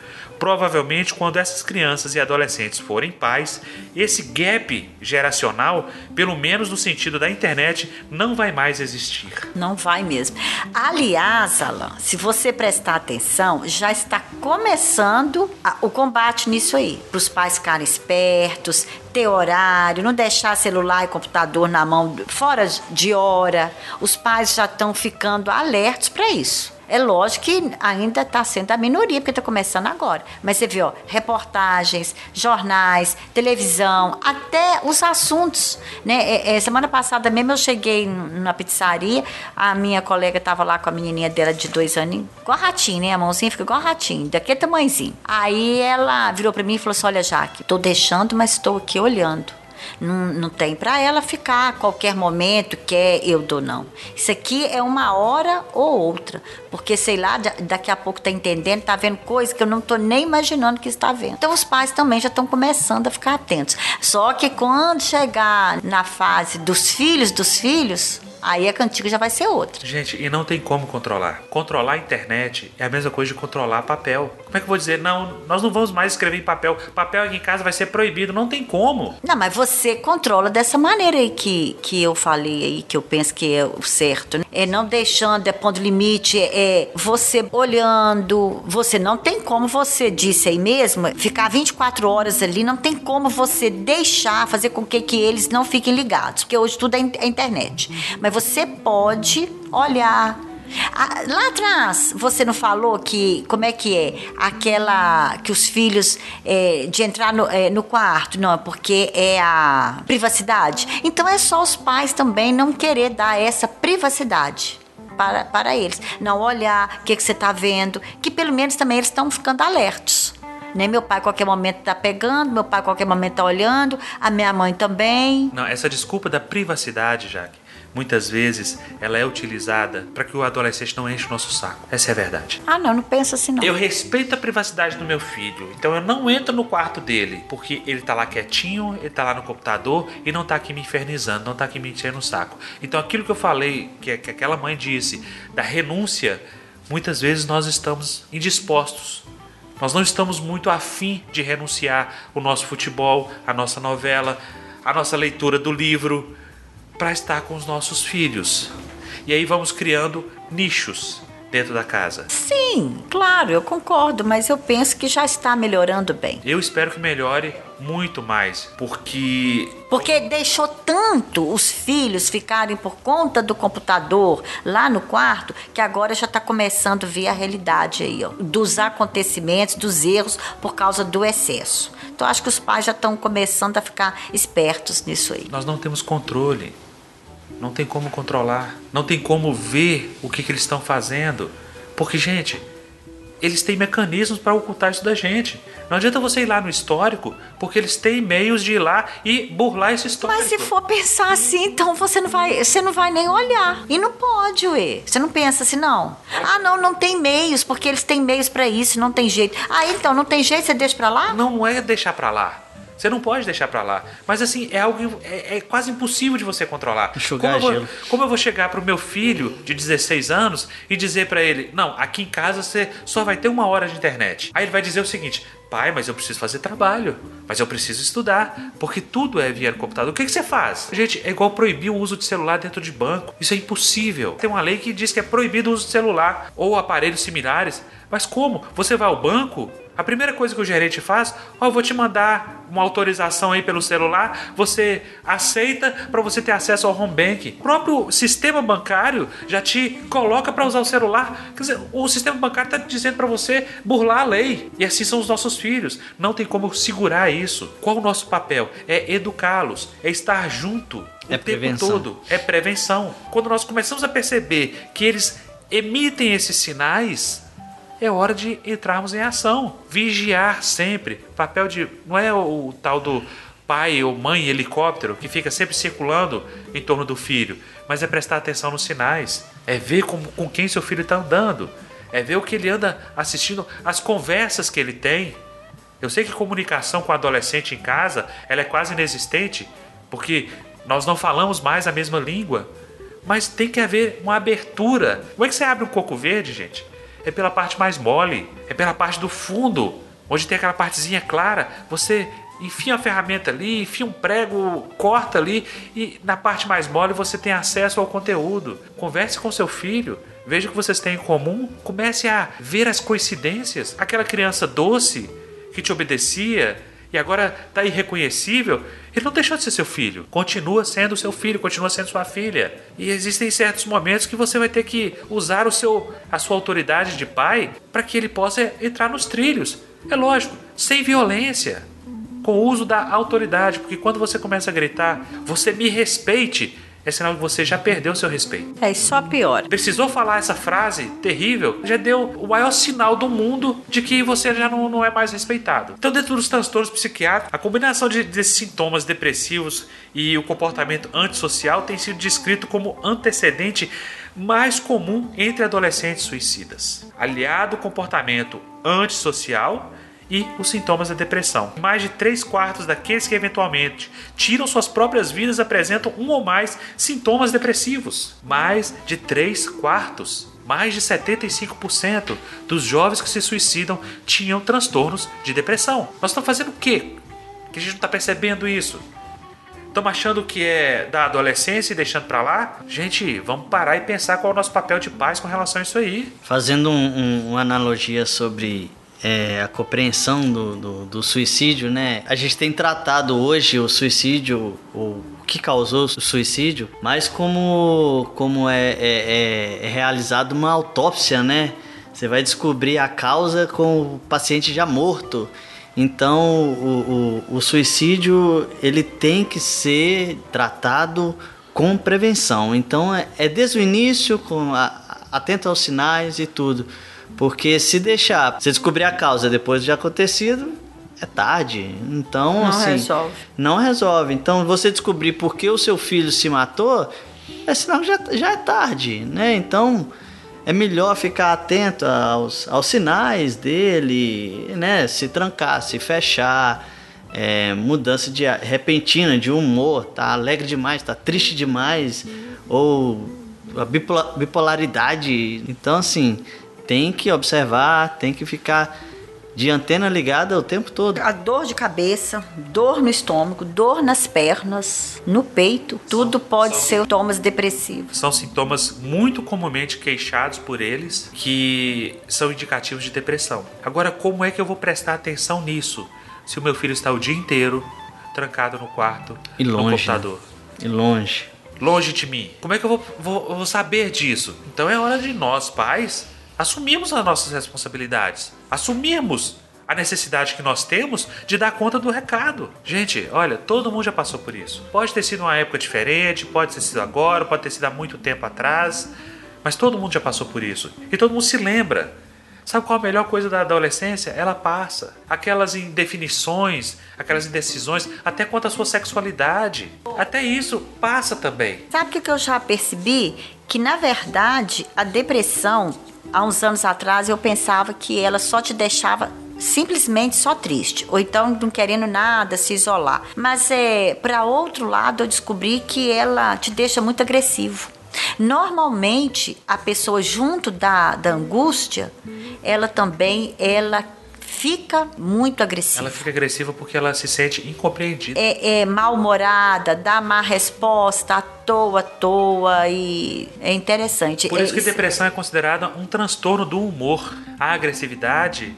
Provavelmente, quando essas crianças e adolescentes forem pais, esse gap geracional, pelo menos no sentido da internet, não vai mais existir. Não vai mesmo. Aliás, Alan, se você prestar atenção, já está começando a- o combate nisso aí. Para os pais ficarem espertos, ter horário, não deixar celular e computador na mão fora de hora. Os pais já estão ficando alertos para isso. É lógico que ainda está sendo a minoria, porque está começando agora. Mas você viu, ó, reportagens, jornais, televisão, até os assuntos. Né? É, é, semana passada mesmo eu cheguei na pizzaria, a minha colega estava lá com a menininha dela de dois anos, igual ratinho, né? A mãozinha fica igual ratinho, daquele tamanhozinho. Aí ela virou para mim e falou assim: Olha, Jaque, estou deixando, mas estou aqui olhando. Não, não tem para ela ficar a qualquer momento, quer eu dou não. Isso aqui é uma hora ou outra. Porque, sei lá, da- daqui a pouco tá entendendo, tá vendo coisa que eu não tô nem imaginando que está vendo. Então os pais também já estão começando a ficar atentos. Só que quando chegar na fase dos filhos dos filhos, aí a cantiga já vai ser outra. Gente, e não tem como controlar. Controlar a internet é a mesma coisa de controlar papel. Como é que eu vou dizer? Não, nós não vamos mais escrever em papel. Papel aqui em casa vai ser proibido. Não tem como. Não, mas você controla dessa maneira aí que, que eu falei aí, que eu penso que é o certo. Né? É não deixando, é pondo limite, é é você olhando. Você não tem como você disse aí mesmo, ficar 24 horas ali, não tem como você deixar, fazer com que, que eles não fiquem ligados, porque hoje tudo é é internet. Mas você pode olhar. Lá atrás, você não falou que, como é que é? Aquela, que os filhos, é, de entrar no, é, no quarto, não, porque é a privacidade. Então é só os pais também não querer dar essa privacidade. Para, para eles. Não olhar o que, que você está vendo, que pelo menos também eles estão ficando alertos. Né? Meu pai a qualquer momento está pegando, meu pai a qualquer momento está olhando, a minha mãe também. Não, essa desculpa da privacidade, Jaque, muitas vezes ela é utilizada para que o adolescente não enche o nosso saco. Essa é a verdade. Ah, não, não pensa assim não. Eu respeito a privacidade do meu filho, então eu não entro no quarto dele, porque ele tá lá quietinho, ele tá lá no computador e não tá aqui me infernizando, não tá aqui me enchendo o saco. Então aquilo que eu falei, que, que aquela mãe disse, da renúncia, muitas vezes nós estamos indispostos. Nós não estamos muito afim de renunciar o nosso futebol, a nossa novela, a nossa leitura do livro para estar com os nossos filhos. E aí vamos criando nichos dentro da casa. Sim, claro, eu concordo, mas eu penso que já está melhorando bem. Eu espero que melhore muito mais, porque Porque deixou tanto os filhos ficarem por conta do computador lá no quarto, que agora já está começando a ver a realidade aí, ó, dos acontecimentos, dos erros por causa do excesso. Então acho que os pais já estão começando a ficar espertos nisso aí. nós não temos controle. Não tem como controlar, não tem como ver o que, que eles estão fazendo. Porque, gente, eles têm mecanismos para ocultar isso da gente. Não adianta você ir lá no histórico, porque eles têm meios de ir lá e burlar esse histórico. Mas se for pensar assim, então você não vai, você não vai nem olhar. E não pode, ué. Você não pensa assim, não. Ah, não, não tem meios, porque eles têm meios para isso, não tem jeito. Ah, então não tem jeito, você deixa para lá? Não é deixar pra lá. Você não pode deixar pra lá. Mas assim, é algo é, é quase impossível de você controlar. Enxugar como, eu vou, como eu vou chegar pro meu filho de 16 anos e dizer pra ele: "Não, aqui em casa você só vai ter uma hora de internet". Aí ele vai dizer o seguinte: "Pai, mas eu preciso fazer trabalho, mas eu preciso estudar, porque tudo é via computador". O que que você faz? Gente, é igual proibir o uso de celular dentro de banco. Isso é impossível. Tem uma lei que diz que é proibido o uso de celular ou aparelhos similares. Mas como? Você vai ao banco, a primeira coisa que o gerente faz, ó, eu vou te mandar uma autorização aí pelo celular, você aceita para você ter acesso ao home bank. O próprio sistema bancário já te coloca para usar o celular. Quer dizer, o sistema bancário está dizendo para você burlar a lei. E assim são os nossos filhos. Não tem como segurar isso. Qual o nosso papel? É educá-los, é estar junto o É tempo prevenção. todo. É prevenção. Quando nós começamos a perceber que eles emitem esses sinais, é hora de entrarmos em ação. Vigiar sempre. Papel de. Não é o, o tal do pai ou mãe helicóptero que fica sempre circulando em torno do filho, mas é prestar atenção nos sinais. É ver com, com quem seu filho está andando. É ver o que ele anda assistindo, as conversas que ele tem. Eu sei que comunicação com o adolescente em casa ela é quase inexistente, porque nós não falamos mais a mesma língua. mas tem que haver uma abertura. Como é que você abre um coco verde, gente? É pela parte mais mole, é pela parte do fundo, onde tem aquela partezinha clara. Você enfia a ferramenta ali, enfia um prego, corta ali e na parte mais mole você tem acesso ao conteúdo. Converse com seu filho, veja o que vocês têm em comum, comece a ver as coincidências. Aquela criança doce que te obedecia e agora está irreconhecível, ele não deixou de ser seu filho. Continua sendo seu filho, continua sendo sua filha. E existem certos momentos que você vai ter que usar o seu, a sua autoridade de pai para que ele possa entrar nos trilhos. É lógico, sem violência, com o uso da autoridade, porque quando você começa a gritar, você me respeite, é sinal que você já perdeu seu respeito. É, só pior. Precisou falar essa frase terrível, já deu o maior sinal do mundo de que você já não, não é mais respeitado. Então, dentro dos transtornos psiquiátricos, a combinação de, desses sintomas depressivos e o comportamento antissocial tem sido descrito como antecedente mais comum entre adolescentes suicidas. Aliado ao comportamento antissocial e os sintomas da depressão. Mais de 3 quartos daqueles que eventualmente tiram suas próprias vidas apresentam um ou mais sintomas depressivos. Mais de 3 quartos. Mais de 75% dos jovens que se suicidam tinham transtornos de depressão. Nós estamos fazendo o quê? Que a gente não está percebendo isso. Estamos achando que é da adolescência e deixando para lá? Gente, vamos parar e pensar qual é o nosso papel de paz com relação a isso aí. Fazendo um, um, uma analogia sobre é, a compreensão do, do, do, suicídio, né? A gente tem tratado hoje o suicídio, o que causou o suicídio, mas como, como é, é, é realizado uma autópsia, né? Você vai descobrir a causa com o paciente já morto. Então, o, o, o suicídio ele tem que ser tratado com prevenção. Então, é, é desde o início, com a, atento aos sinais e tudo. Porque se deixar, você descobrir a causa depois de acontecido, é tarde. Então, não assim. resolve. Não resolve. Então, você descobrir por que o seu filho se matou, é sinal que já, já é tarde, né? Então, é melhor ficar atento aos, aos sinais dele, né? Se trancar, se fechar. É, mudança de repentina de humor, tá alegre demais, tá triste demais, ou a bipolaridade. Então, assim, tem que observar, tem que ficar de antena ligada o tempo todo. A dor de cabeça, dor no estômago, dor nas pernas, no peito, tudo são, pode são, ser sintomas depressivos. São sintomas muito comumente queixados por eles que são indicativos de depressão. Agora, como é que eu vou prestar atenção nisso? Se o meu filho está o dia inteiro trancado no quarto, e longe, no computador. E longe. Longe de mim. Como é que eu vou, vou, vou saber disso? Então é hora de nós, pais, assumimos as nossas responsabilidades, assumimos a necessidade que nós temos de dar conta do recado. Gente, olha, todo mundo já passou por isso. Pode ter sido uma época diferente, pode ter sido agora, pode ter sido há muito tempo atrás, mas todo mundo já passou por isso. E todo mundo se lembra. Sabe qual a melhor coisa da adolescência? Ela passa. Aquelas indefinições, aquelas indecisões, até quanto à sua sexualidade. Até isso passa também. Sabe o que eu já percebi? Que na verdade a depressão há uns anos atrás eu pensava que ela só te deixava simplesmente só triste, ou então não querendo nada, se isolar. Mas é, para outro lado eu descobri que ela te deixa muito agressivo. Normalmente a pessoa junto da, da angústia, ela também ela fica muito agressiva. Ela fica agressiva porque ela se sente incompreendida. É, é mal-humorada, dá má resposta, à toa, à toa e é interessante. Por isso é, que depressão é considerada um transtorno do humor. A agressividade,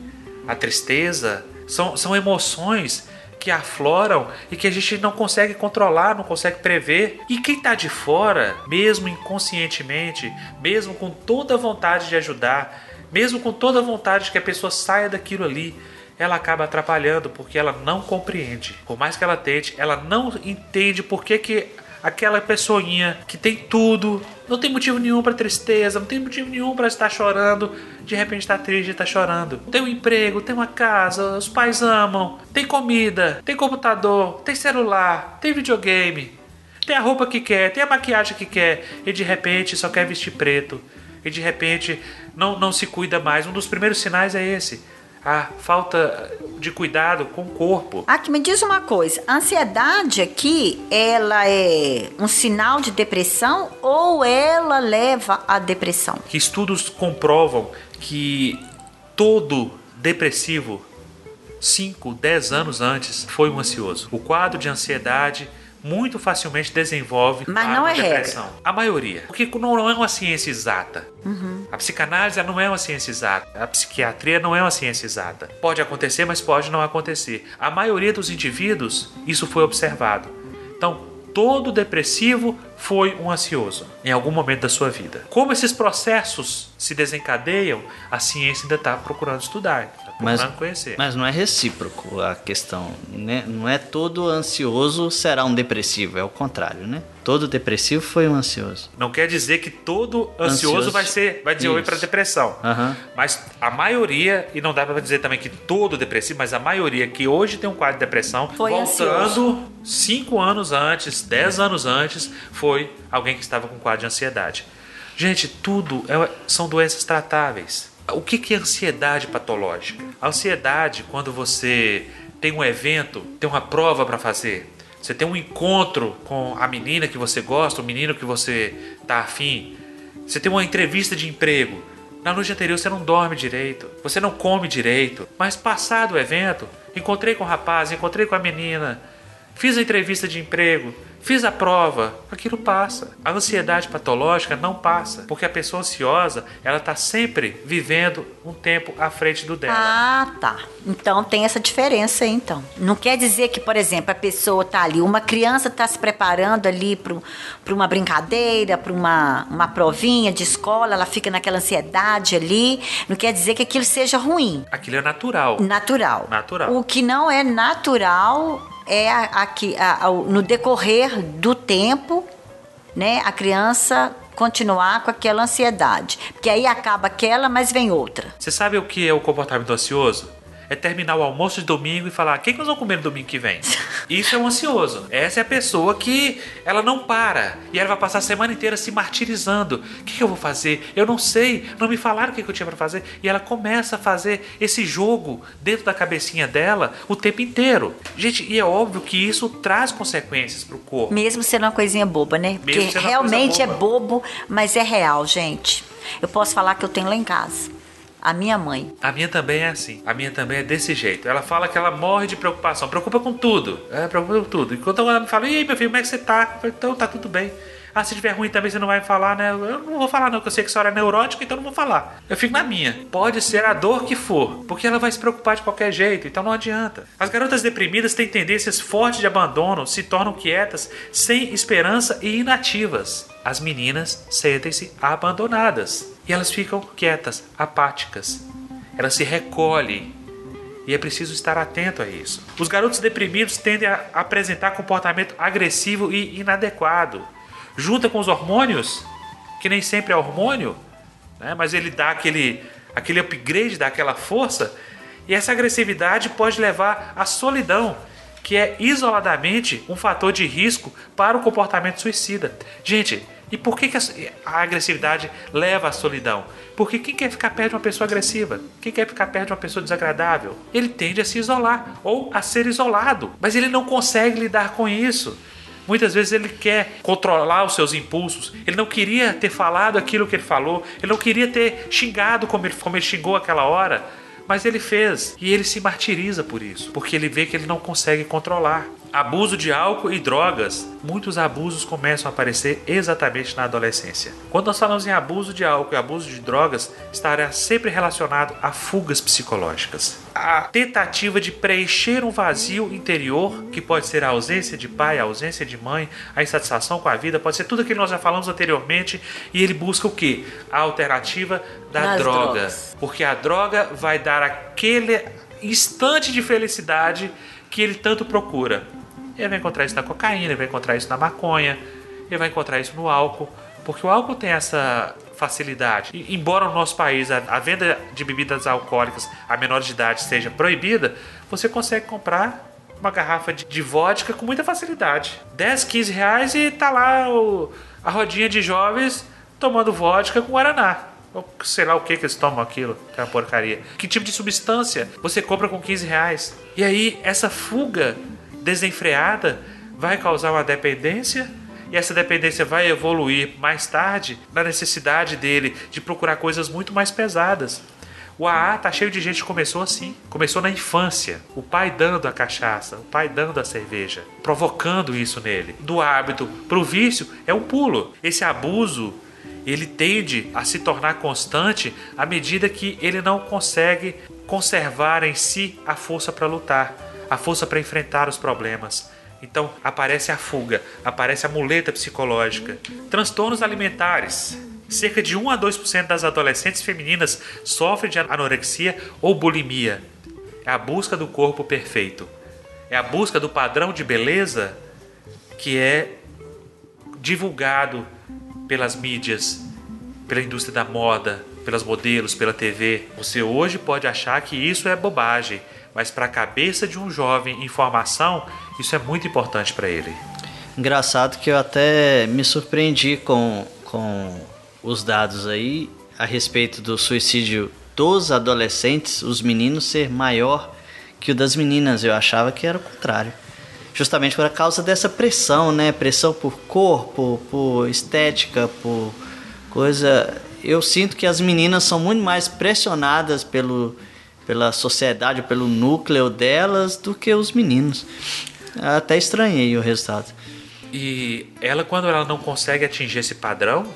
a tristeza, são, são emoções que afloram e que a gente não consegue controlar, não consegue prever. E quem está de fora, mesmo inconscientemente, mesmo com toda a vontade de ajudar, mesmo com toda a vontade de que a pessoa saia daquilo ali, ela acaba atrapalhando porque ela não compreende. Por mais que ela tente, ela não entende por que, que aquela pessoinha que tem tudo, não tem motivo nenhum para tristeza, não tem motivo nenhum para estar chorando, de repente está triste e está chorando. Tem um emprego, tem uma casa, os pais amam, tem comida, tem computador, tem celular, tem videogame, tem a roupa que quer, tem a maquiagem que quer e de repente só quer vestir preto e de repente não, não se cuida mais. Um dos primeiros sinais é esse. a falta de cuidado com o corpo. Aqui, me diz uma coisa, a ansiedade aqui, ela é um sinal de depressão ou ela leva à depressão? Que estudos comprovam que todo depressivo 5, 10 anos antes foi um ansioso. O quadro de ansiedade muito facilmente desenvolve Mas a não é depressão. A maioria. Porque não é uma ciência exata. A psicanálise não é uma ciência exata. A psiquiatria não é uma ciência exata. Pode acontecer, mas pode não acontecer. A maioria dos indivíduos, isso foi observado. Então, todo depressivo foi um ansioso em algum momento da sua vida. Como esses processos se desencadeiam, a ciência ainda está procurando estudar, Mas, mas não é recíproco a questão, né? Não é todo ansioso será um depressivo, é o contrário, né? Todo depressivo foi um ansioso. Não quer dizer que todo ansioso, Ansioso. vai ser vai desenvolver Isso. para depressão. Aham. Mas a maioria, e não dá para dizer também que todo depressivo, mas a maioria que hoje tem um quadro de depressão, Foi voltando 5 anos antes, 10 anos antes, foi alguém que estava com quadro de ansiedade. Gente, tudo é- são doenças tratáveis. O que é ansiedade patológica? A ansiedade, quando você tem um evento, tem uma prova para fazer, você tem um encontro com a menina que você gosta, o menino que você tá afim, você tem uma entrevista de emprego. Na noite anterior você não dorme direito, você não come direito. Mas passado o evento, encontrei com o rapaz, encontrei com a menina, fiz a entrevista de emprego, fiz a prova, aquilo passa. A ansiedade patológica não passa, porque a pessoa ansiosa, ela está sempre vivendo um tempo à frente do dela. Ah, tá. Então tem essa diferença aí, então. Não quer dizer que, por exemplo, a pessoa tá ali, uma criança tá se preparando ali para uma brincadeira, para uma, uma provinha de escola, ela fica naquela ansiedade ali. Não quer dizer que aquilo seja ruim. Aquilo é natural. Natural. Natural. O que não é natural é a, a que- a- a- o- no decorrer do tempo, né, a criança continuar com aquela ansiedade. Porque aí acaba aquela, mas vem outra. Você sabe o que é o comportamento ansioso? É terminar o almoço de domingo e falar: o que, que nós vamos comer no domingo que vem? Isso é um ansioso. Essa é a pessoa que ela não para e ela vai passar a semana inteira se martirizando. O que, que eu vou fazer? Eu não sei. Não me falaram o que, que eu tinha para fazer. E ela começa a fazer esse jogo dentro da cabecinha dela o tempo inteiro. Gente, e é óbvio que isso traz consequências pro corpo. Mesmo sendo uma coisinha boba, né? Porque sendo uma realmente coisa é bobo, mas é real, gente. Eu posso falar que eu tenho lá em casa. A minha mãe. A minha também é assim. A minha também é desse jeito. Ela fala que ela morre de preocupação. Preocupa com tudo. É, preocupa com tudo. Enquanto ela me fala, e aí, meu filho, como é que você tá? Eu então, tá tudo bem. Ah, se tiver ruim também você não vai falar, né? Eu não vou falar não, porque eu sei que a senhora é neurótica, então não vou falar. Eu fico na minha. Pode ser a dor que for, porque ela vai se preocupar de qualquer jeito, então não adianta. As garotas deprimidas têm tendências fortes de abandono, se tornam quietas, sem esperança e inativas. As meninas sentem-se abandonadas e elas ficam quietas, apáticas. Elas se recolhem e é preciso estar atento a isso. Os garotos deprimidos tendem a apresentar comportamento agressivo e inadequado. Junta com os hormônios, que nem sempre é hormônio, né? mas ele dá aquele, aquele upgrade, dá aquela força, e essa agressividade pode levar à solidão, que é isoladamente um fator de risco para o comportamento suicida. Gente, e por que, que a, agressividade leva à solidão? Porque quem quer ficar perto de uma pessoa agressiva? Quem quer ficar perto de uma pessoa desagradável? Ele tende a se isolar ou a ser isolado, mas ele não consegue lidar com isso. Muitas vezes ele quer controlar os seus impulsos. Ele não queria ter falado aquilo que ele falou. Ele não queria ter xingado como ele, como ele xingou aquela hora. Mas ele fez. E ele se martiriza por isso. Porque ele vê que ele não consegue controlar. Abuso de álcool e drogas. Muitos abusos começam a aparecer exatamente na adolescência. Quando nós falamos em abuso de álcool e abuso de drogas, estará sempre relacionado a fugas psicológicas. A tentativa de preencher um vazio interior, que pode ser a ausência de pai, a ausência de mãe, a insatisfação com a vida, pode ser tudo aquilo que nós já falamos anteriormente, e ele busca o que? A alternativa da Das droga. drogas. Porque a droga vai dar aquele instante de felicidade que ele tanto procura. Ele vai encontrar isso na cocaína, ele vai encontrar isso na maconha, ele vai encontrar isso no álcool, porque o álcool tem essa facilidade. E, embora no nosso país a, a venda de bebidas alcoólicas a menores de idade seja proibida, você consegue comprar uma garrafa de, de vodka com muita facilidade. 10, 15 reais e tá lá o- a rodinha de jovens tomando vodka com Guaraná. Ou sei lá o que que eles tomam aquilo, que é uma porcaria. Que tipo de substância você compra com 15 reais? E aí, essa fuga desenfreada vai causar uma dependência e essa dependência vai evoluir mais tarde na necessidade dele de procurar coisas muito mais pesadas. O AA tá cheio de gente que começou assim. Começou na infância. O pai dando a cachaça, o pai dando a cerveja, provocando isso nele. Do hábito pro vício é um pulo. Esse abuso ele tende a se tornar constante à medida que ele não consegue conservar em si a força para lutar, a força para enfrentar os problemas. Então aparece a fuga, aparece a muleta psicológica. Transtornos alimentares. Cerca de 1 a 2% das adolescentes femininas sofrem de anorexia ou bulimia. É a busca do corpo perfeito. É a busca do padrão de beleza que é divulgado pelas mídias, pela indústria da moda, pelas modelos, pela TV. Você hoje pode achar que isso é bobagem, mas para a cabeça de um jovem em formação, isso é muito importante para ele. Engraçado que eu até me surpreendi com, com os dados aí a respeito do suicídio dos adolescentes, os meninos, ser maior que o das meninas. Eu achava que era o contrário. Justamente por causa dessa pressão, né? Pressão por corpo, por estética, por coisa. Eu sinto que as meninas são muito mais pressionadas pelo, pela sociedade, pelo núcleo delas, do que os meninos. Até estranhei o resultado. E ela, quando ela não consegue atingir esse padrão,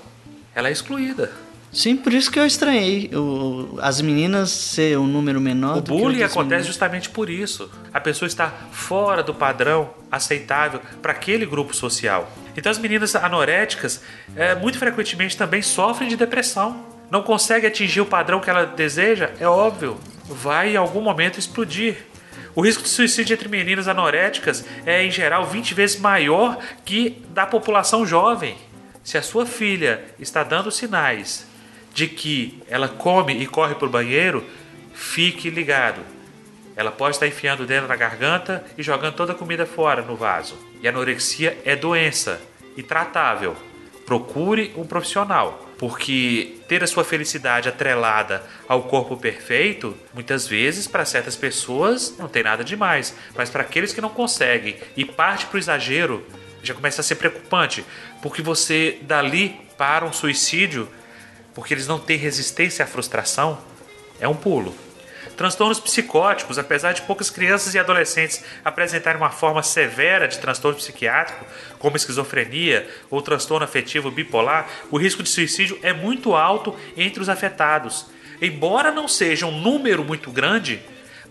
ela é excluída. Sim, por isso que eu estranhei. O, as meninas ser um número menor. O bullying acontece justamente por isso. A pessoa está fora do padrão aceitável para aquele grupo social. Então as meninas anoréticas é, muito frequentemente também sofrem de depressão. Não conseguem atingir o padrão que ela deseja, é óbvio. Vai em algum momento explodir. O risco de suicídio entre meninas anoréticas é, em geral, 20 vezes maior que da população jovem. Se a sua filha está dando sinais de que ela come e corre para o banheiro, fique ligado. Ela pode estar enfiando o dedo na garganta e jogando toda a comida fora no vaso. E anorexia é doença e tratável. Procure um profissional, porque ter a sua felicidade atrelada ao corpo perfeito, muitas vezes para certas pessoas não tem nada demais, mas para aqueles que não conseguem e parte para o exagero, já começa a ser preocupante, porque você dali para um suicídio, porque eles não têm resistência à frustração, é um pulo. Transtornos psicóticos, apesar de poucas crianças e adolescentes apresentarem uma forma severa de transtorno psiquiátrico, como esquizofrenia ou transtorno afetivo bipolar, o risco de suicídio é muito alto entre os afetados. Embora não seja um número muito grande,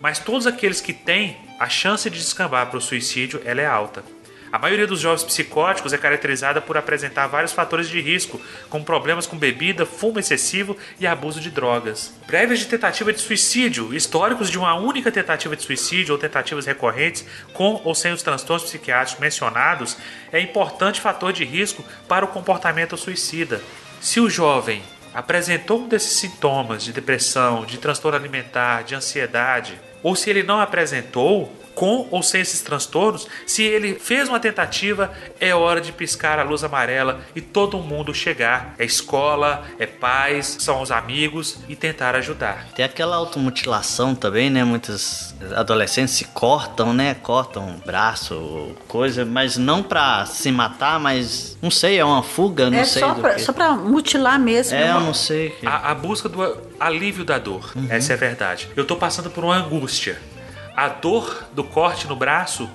mas todos aqueles que têm, a chance de descambar para o suicídio é alta. A maioria dos jovens psicóticos é caracterizada por apresentar vários fatores de risco, como problemas com bebida, fumo excessivo e abuso de drogas. Prévias de tentativa de suicídio, históricos de uma única tentativa de suicídio ou tentativas recorrentes com ou sem os transtornos psiquiátricos mencionados, é importante fator de risco para o comportamento suicida. Se o jovem apresentou um desses sintomas de depressão, de transtorno alimentar, de ansiedade, ou se ele não apresentou, com ou sem esses transtornos, se ele fez uma tentativa, é hora de piscar a luz amarela e todo mundo chegar. É escola, é pais, são os amigos e tentar ajudar. Tem aquela automutilação também, né? Muitos adolescentes se cortam, né? Cortam o braço, coisa, mas não pra se matar, mas não sei, é uma fuga, não é sei só do pra, que. só pra mutilar mesmo. É, eu não sei. A, a busca do alívio da dor, essa é a verdade. Eu tô passando por uma angústia. A dor do corte no braço,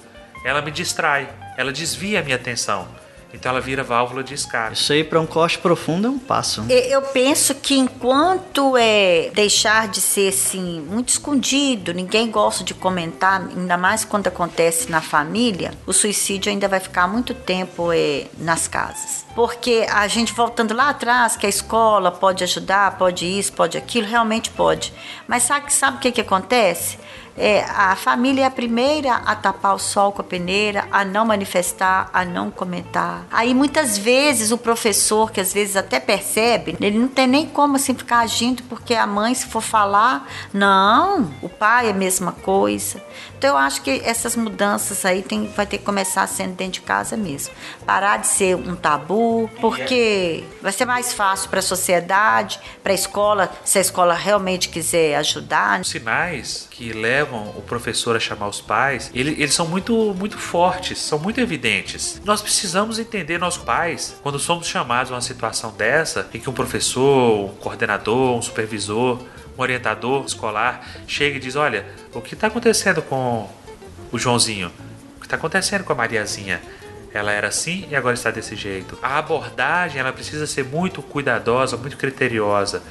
ela me distrai, ela desvia a minha atenção. Então ela vira válvula de escape. Isso aí pra um corte profundo é um passo. E- Eu penso que enquanto é deixar de ser assim muito escondido, ninguém gosta de comentar, ainda mais quando acontece na família, o suicídio ainda vai ficar muito tempo é, nas casas. Porque a gente voltando lá atrás, que a escola pode ajudar, pode isso, pode aquilo, realmente pode. Mas sabe, sabe o que, que acontece? É, a família é a primeira a tapar o sol com a peneira, a não manifestar, a não comentar. Aí muitas vezes o professor, que às vezes até percebe, ele não tem nem como assim ficar agindo, porque a mãe, se for falar, não, o pai é a mesma coisa. Então eu acho que essas mudanças aí tem, vai ter que começar sendo dentro de casa mesmo. Parar de ser um tabu, porque vai ser mais fácil para a sociedade, para a escola, se a escola realmente quiser ajudar. Os sinais que levam o professor a chamar os pais, ele- eles são muito, muito fortes, são muito evidentes. Nós precisamos entender nossos pais quando somos chamados a uma situação dessa, em que um professor, um coordenador, um supervisor, um orientador escolar chega e diz: Olha, o que está acontecendo com o Joãozinho? O que está acontecendo com a Mariazinha? Ela era assim e agora está desse jeito. A abordagem ela precisa ser muito cuidadosa, muito criteriosa.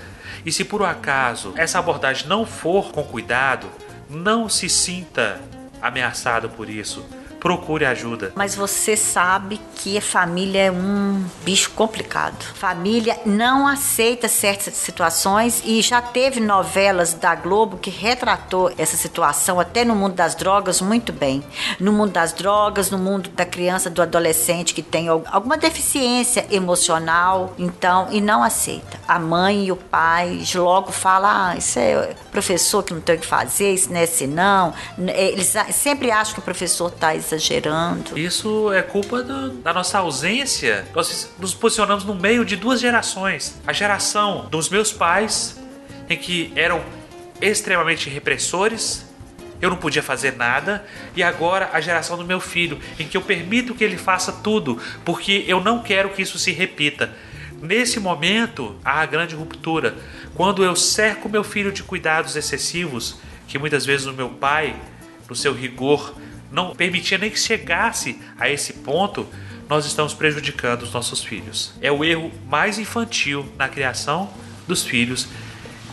E se por um acaso essa abordagem não for com cuidado, não se sinta ameaçado por isso. Procure ajuda. Mas você sabe que a família é um bicho complicado. Família não aceita certas situações e já teve novelas da Globo que retratou essa situação até no mundo das drogas muito bem. No mundo das drogas, no mundo da criança, do adolescente que tem al- alguma deficiência emocional, então, e não aceita. A mãe e o pai logo falam: ah, isso é professor que não tem o que fazer, isso não é assim não. Eles sempre acham que o professor está exagerando. Isso é culpa do- da nossa ausência. Nós nos posicionamos no meio de duas gerações. A geração dos meus pais, em que eram extremamente repressores, eu não podia fazer nada, e agora a geração do meu filho, em que eu permito que ele faça tudo, porque eu não quero que isso se repita. Nesse momento, há a grande ruptura. Quando eu cerco meu filho de cuidados excessivos, que muitas vezes o meu pai, no seu rigor, não permitia nem que chegasse a esse ponto, nós estamos prejudicando os nossos filhos. É o erro mais infantil na criação dos filhos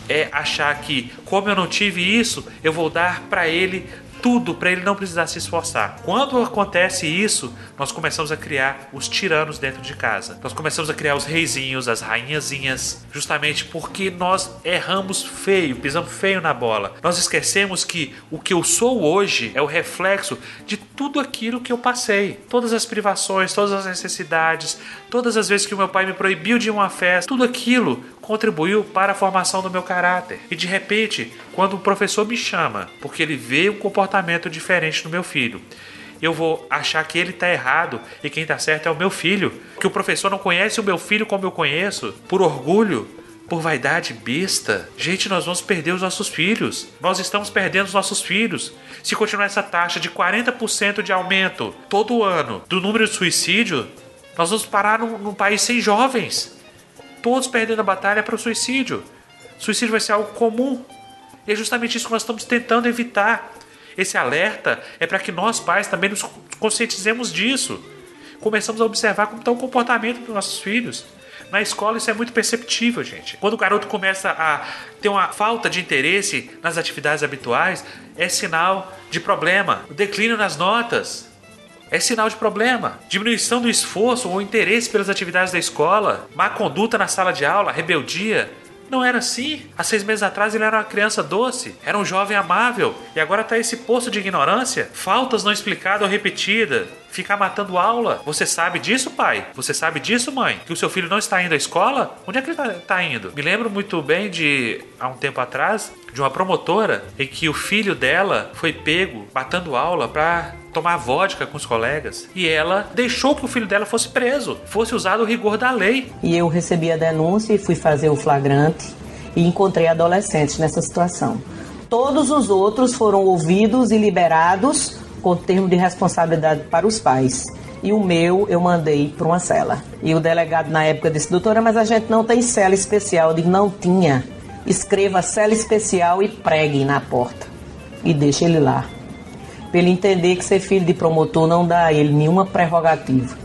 é achar que, como eu não tive isso, eu vou dar para ele tudo para ele não precisar se esforçar. Quando acontece isso, nós começamos a criar os tiranos dentro de casa. Nós começamos a criar os reizinhos, as rainhazinhas, justamente porque nós erramos feio, pisamos feio na bola. Nós esquecemos que o que eu sou hoje é o reflexo de tudo aquilo que eu passei. Todas as privações, todas as necessidades, todas as vezes que o meu pai me proibiu de ir uma festa, tudo aquilo contribuiu para a formação do meu caráter. E de repente, quando o professor me chama, porque ele vê um comportamento diferente no meu filho, eu vou achar que ele está errado e quem está certo é o meu filho. Que o professor não conhece o meu filho como eu conheço, por orgulho, por vaidade besta. Gente, nós vamos perder os nossos filhos. Nós estamos perdendo os nossos filhos. Se continuar essa taxa de 40% de aumento todo ano do número de suicídio, nós vamos parar num, num país sem jovens todos perdendo a batalha para o suicídio. Suicídio vai ser algo comum. E é justamente isso que nós estamos tentando evitar. Esse alerta é para que nós, pais, também nos conscientizemos disso. Começamos a observar como está o comportamento dos nossos filhos. Na escola isso é muito perceptível, gente. Quando o garoto começa a ter uma falta de interesse nas atividades habituais, é sinal de problema. O declínio nas notas, é sinal de problema. Diminuição do esforço ou interesse pelas atividades da escola, má conduta na sala de aula, rebeldia. Não era assim. Há seis meses atrás ele era uma criança doce, era um jovem amável, e agora está esse poço de ignorância, faltas não explicadas ou repetidas, ficar matando aula. Você sabe disso, pai? Você sabe disso, mãe? Que o seu filho não está indo à escola? Onde é que ele está indo? Me lembro muito bem de, há um tempo atrás, de uma promotora em que o filho dela foi pego matando aula para tomar vodka com os colegas e ela deixou que o filho dela fosse preso, fosse usado o rigor da lei. E eu recebi a denúncia e fui fazer o flagrante e encontrei adolescentes nessa situação. Todos os outros foram ouvidos e liberados com termo de responsabilidade para os pais. E o meu eu mandei para uma cela. E o delegado na época disse: Doutora, mas a gente não tem cela especial. Eu disse: Não tinha. Escreva cela especial e pregue na porta. E deixe ele lá. Para ele entender que ser filho de promotor não dá a ele nenhuma prerrogativa.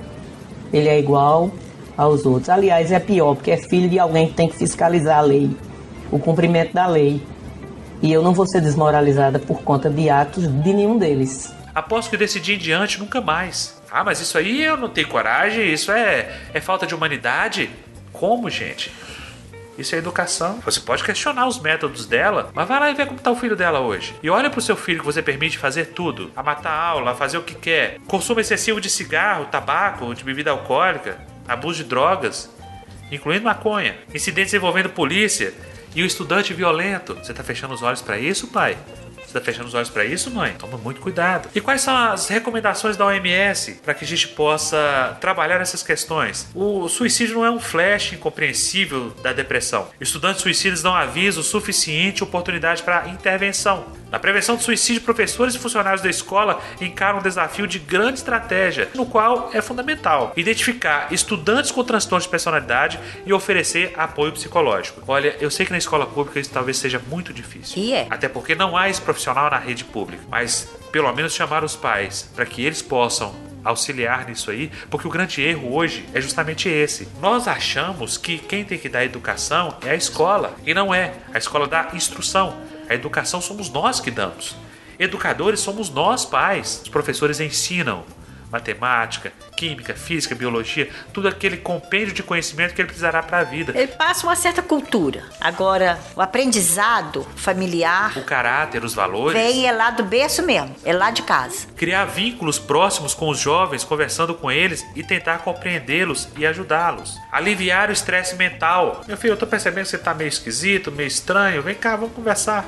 Ele é igual aos outros. Aliás, é pior, porque é filho de alguém que tem que fiscalizar a lei, o cumprimento da lei. E eu não vou ser desmoralizada por conta de atos de nenhum deles. Aposto que desse dia em diante nunca mais. Ah, mas isso aí eu não tenho coragem, isso é, é falta de humanidade. Como, gente? Isso é educação. Você pode questionar os métodos dela, mas vai lá e vê como tá o filho dela hoje. E olha pro seu filho que você permite fazer tudo: a matar a aula, a fazer o que quer, consumo excessivo de cigarro, tabaco, de bebida alcoólica, abuso de drogas, incluindo maconha, incidentes envolvendo polícia e o estudante violento. Você tá fechando os olhos para isso, pai? Você tá fechando os olhos para isso, mãe? Toma muito cuidado. E quais são as recomendações da OMS para que a gente possa trabalhar essas questões? O suicídio não é um flash incompreensível da depressão. Estudantes suicidas dão aviso suficiente oportunidade para intervenção. Na prevenção do suicídio, professores e funcionários da escola encaram um desafio de grande estratégia, no qual é fundamental identificar estudantes com transtorno de personalidade e oferecer apoio psicológico. Olha, eu sei que na escola pública isso talvez seja muito difícil. E é. Até porque não há esse profissional na rede pública. Mas pelo menos chamar os pais para que eles possam auxiliar nisso aí, porque o grande erro hoje é justamente esse. Nós achamos que quem tem que dar educação é a escola, e não é. A escola dá instrução. A educação somos nós que damos. Educadores somos nós, pais. Os professores ensinam matemática, química, física, biologia, tudo aquele compêndio de conhecimento que ele precisará para a vida. Ele passa uma certa cultura. Agora, o aprendizado familiar O caráter, os valores. vem é lá do berço mesmo, é lá de casa. Criar vínculos próximos com os jovens, conversando com eles e tentar compreendê-los e ajudá-los. Aliviar o estresse mental. Meu filho, eu tô percebendo que você tá meio esquisito, meio estranho. Vem cá, vamos conversar.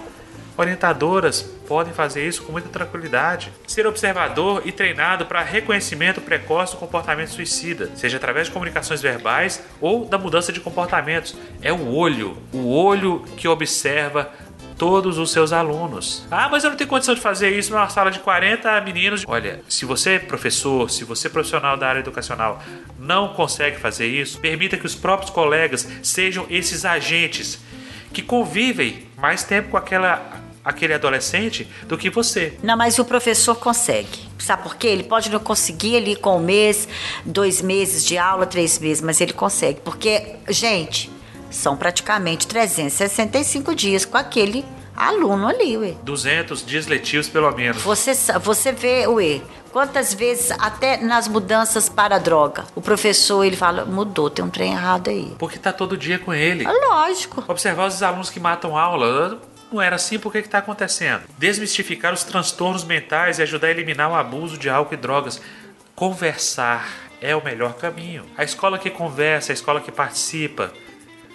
Orientadoras podem fazer isso com muita tranquilidade. Ser observador e treinado para reconhecimento precoce do comportamento suicida, seja através de comunicações verbais ou da mudança de comportamentos. É o olho, o olho que observa todos os seus alunos. Ah, mas eu não tenho condição de fazer isso numa sala de 40 meninos. Olha, se você é professor, se você é profissional da área educacional, não consegue fazer isso, permita que os próprios colegas sejam esses agentes que convivem mais tempo com aquela aquele adolescente do que você. Não, mas o professor consegue. Sabe por quê? Ele pode não conseguir ali com um mês, dois meses de aula, três meses, mas ele consegue. Porque, gente, são praticamente 365 dias com aquele aluno ali, ué. 200 dias letivos pelo menos. Você, você vê, ué, quantas vezes, até nas mudanças para a droga, o professor, ele fala, mudou, tem um trem errado aí. Porque tá todo dia com ele. Lógico. Observar os alunos que matam aula. Não era assim, por que está acontecendo? Desmistificar os transtornos mentais e ajudar a eliminar o abuso de álcool e drogas. Conversar é o melhor caminho. A escola que conversa, a escola que participa,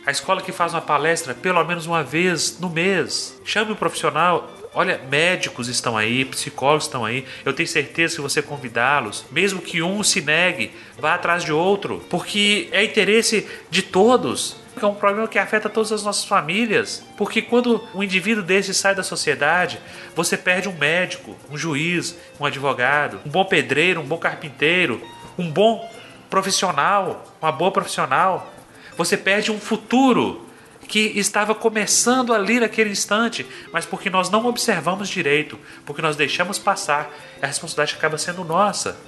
a escola que faz uma palestra pelo menos uma vez no mês. Chame um profissional. Olha, médicos estão aí, psicólogos estão aí. Eu tenho certeza que você convidá-los, mesmo que um se negue, vá atrás de outro, porque é interesse de todos. É um problema que afeta todas as nossas famílias. Porque quando um indivíduo desse sai da sociedade, você perde um médico, um juiz, um advogado, um bom pedreiro, um bom carpinteiro, um bom profissional, uma boa profissional. Você perde um futuro que estava começando ali naquele instante, mas porque nós não observamos direito, porque nós deixamos passar, a responsabilidade acaba sendo nossa.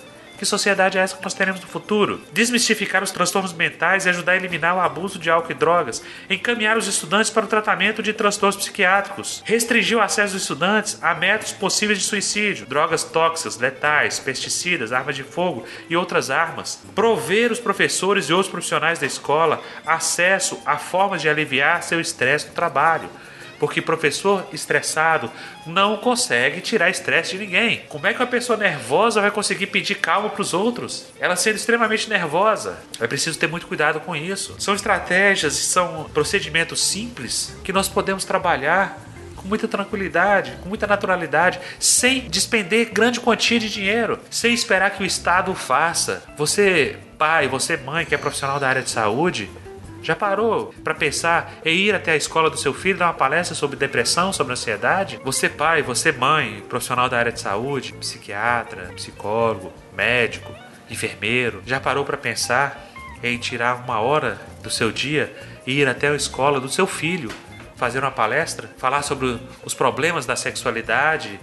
Que sociedade é essa que nós teremos no futuro? Desmistificar os transtornos mentais e ajudar a eliminar o abuso de álcool e drogas. Encaminhar os estudantes para o tratamento de transtornos psiquiátricos. Restringir o acesso dos estudantes a métodos possíveis de suicídio, drogas tóxicas, letais, pesticidas, armas de fogo e outras armas. Prover os professores e outros profissionais da escola acesso a formas de aliviar seu estresse no trabalho porque professor estressado não consegue tirar estresse de ninguém. Como é que uma pessoa nervosa vai conseguir pedir calma para os outros? Ela sendo extremamente nervosa. É preciso ter muito cuidado com isso. São estratégias e são procedimentos simples que nós podemos trabalhar com muita tranquilidade, com muita naturalidade, sem despender grande quantia de dinheiro, sem esperar que o Estado faça. Você, pai, você, mãe, que é profissional da área de saúde, já parou para pensar em ir até a escola do seu filho dar uma palestra sobre depressão, sobre ansiedade? Você, pai, você, mãe, profissional da área de saúde, psiquiatra, psicólogo, médico, enfermeiro, já parou para pensar em tirar uma hora do seu dia e ir até a escola do seu filho fazer uma palestra, falar sobre os problemas da sexualidade,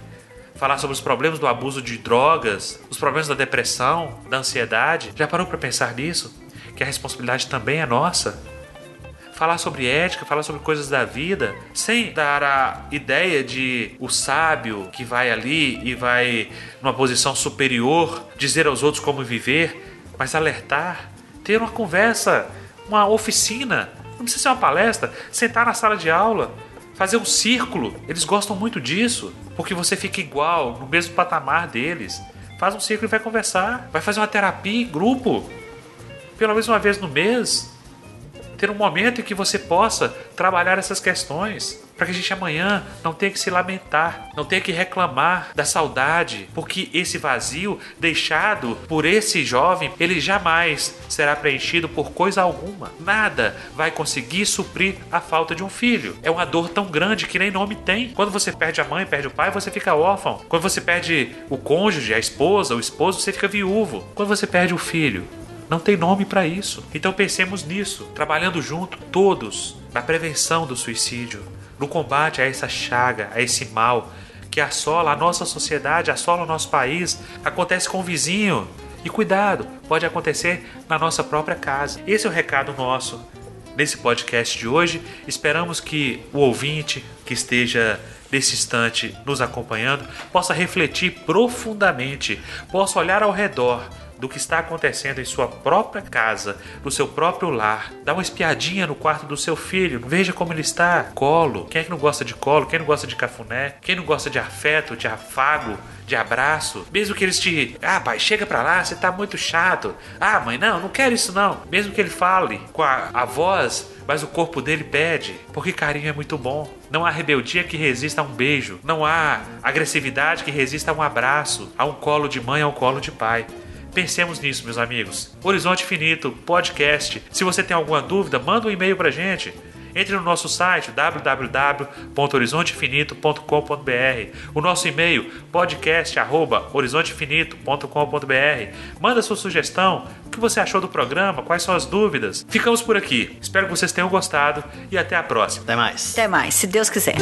falar sobre os problemas do abuso de drogas, os problemas da depressão, da ansiedade? Já parou para pensar nisso? Que a responsabilidade também é nossa? falar sobre ética, falar sobre coisas da vida, sem dar a ideia de o sábio que vai ali e vai numa posição superior dizer aos outros como viver, mas alertar, ter uma conversa, uma oficina Não precisa ser uma palestra, sentar na sala de aula, fazer um círculo. Eles gostam muito disso, porque você fica igual, no mesmo patamar deles. Faz um círculo e vai conversar. Vai fazer uma terapia em grupo. Pelo menos uma vez no mês ter um momento em que você possa trabalhar essas questões, para que a gente amanhã não tenha que se lamentar, não tenha que reclamar da saudade, porque esse vazio deixado por esse jovem, ele jamais será preenchido por coisa alguma. Nada vai conseguir suprir a falta de um filho. É uma dor tão grande que nem nome tem. Quando você perde a mãe, perde o pai, você fica órfão. Quando você perde o cônjuge, a esposa, o esposo, você fica viúvo. Quando você perde o filho, não tem nome para isso. Então pensemos nisso, trabalhando junto, todos, na prevenção do suicídio, no combate a essa chaga, a esse mal que assola a nossa sociedade, assola o nosso país, acontece com o vizinho. E cuidado, pode acontecer na nossa própria casa. Esse é o recado nosso nesse podcast de hoje. Esperamos que o ouvinte que esteja nesse instante nos acompanhando possa refletir profundamente, possa olhar ao redor do que está acontecendo em sua própria casa, no seu próprio lar. Dá uma espiadinha no quarto do seu filho, veja como ele está. Colo. Quem é que não gosta de colo? Quem não gosta de cafuné? Quem não gosta de afeto, de afago? de abraço, mesmo que eles te, ah, pai, chega pra lá, você tá muito chato. Ah, mãe, não, não quero isso não. Mesmo que ele fale com a, a voz, mas o corpo dele pede, porque carinho é muito bom. Não há rebeldia que resista a um beijo, não há agressividade que resista a um abraço, a um colo de mãe, a um colo de pai. Pensemos nisso, meus amigos. Horizonte Finito, podcast. Se você tem alguma dúvida, manda um e-mail pra gente. Entre no nosso site www.horizontefinito.com.br. O nosso e-mail podcast@horizontefinito.com.br. Manda sua sugestão, o que você achou do programa, quais são as dúvidas. Ficamos por aqui. Espero que vocês tenham gostado e até a próxima. Até mais. Até mais, se Deus quiser.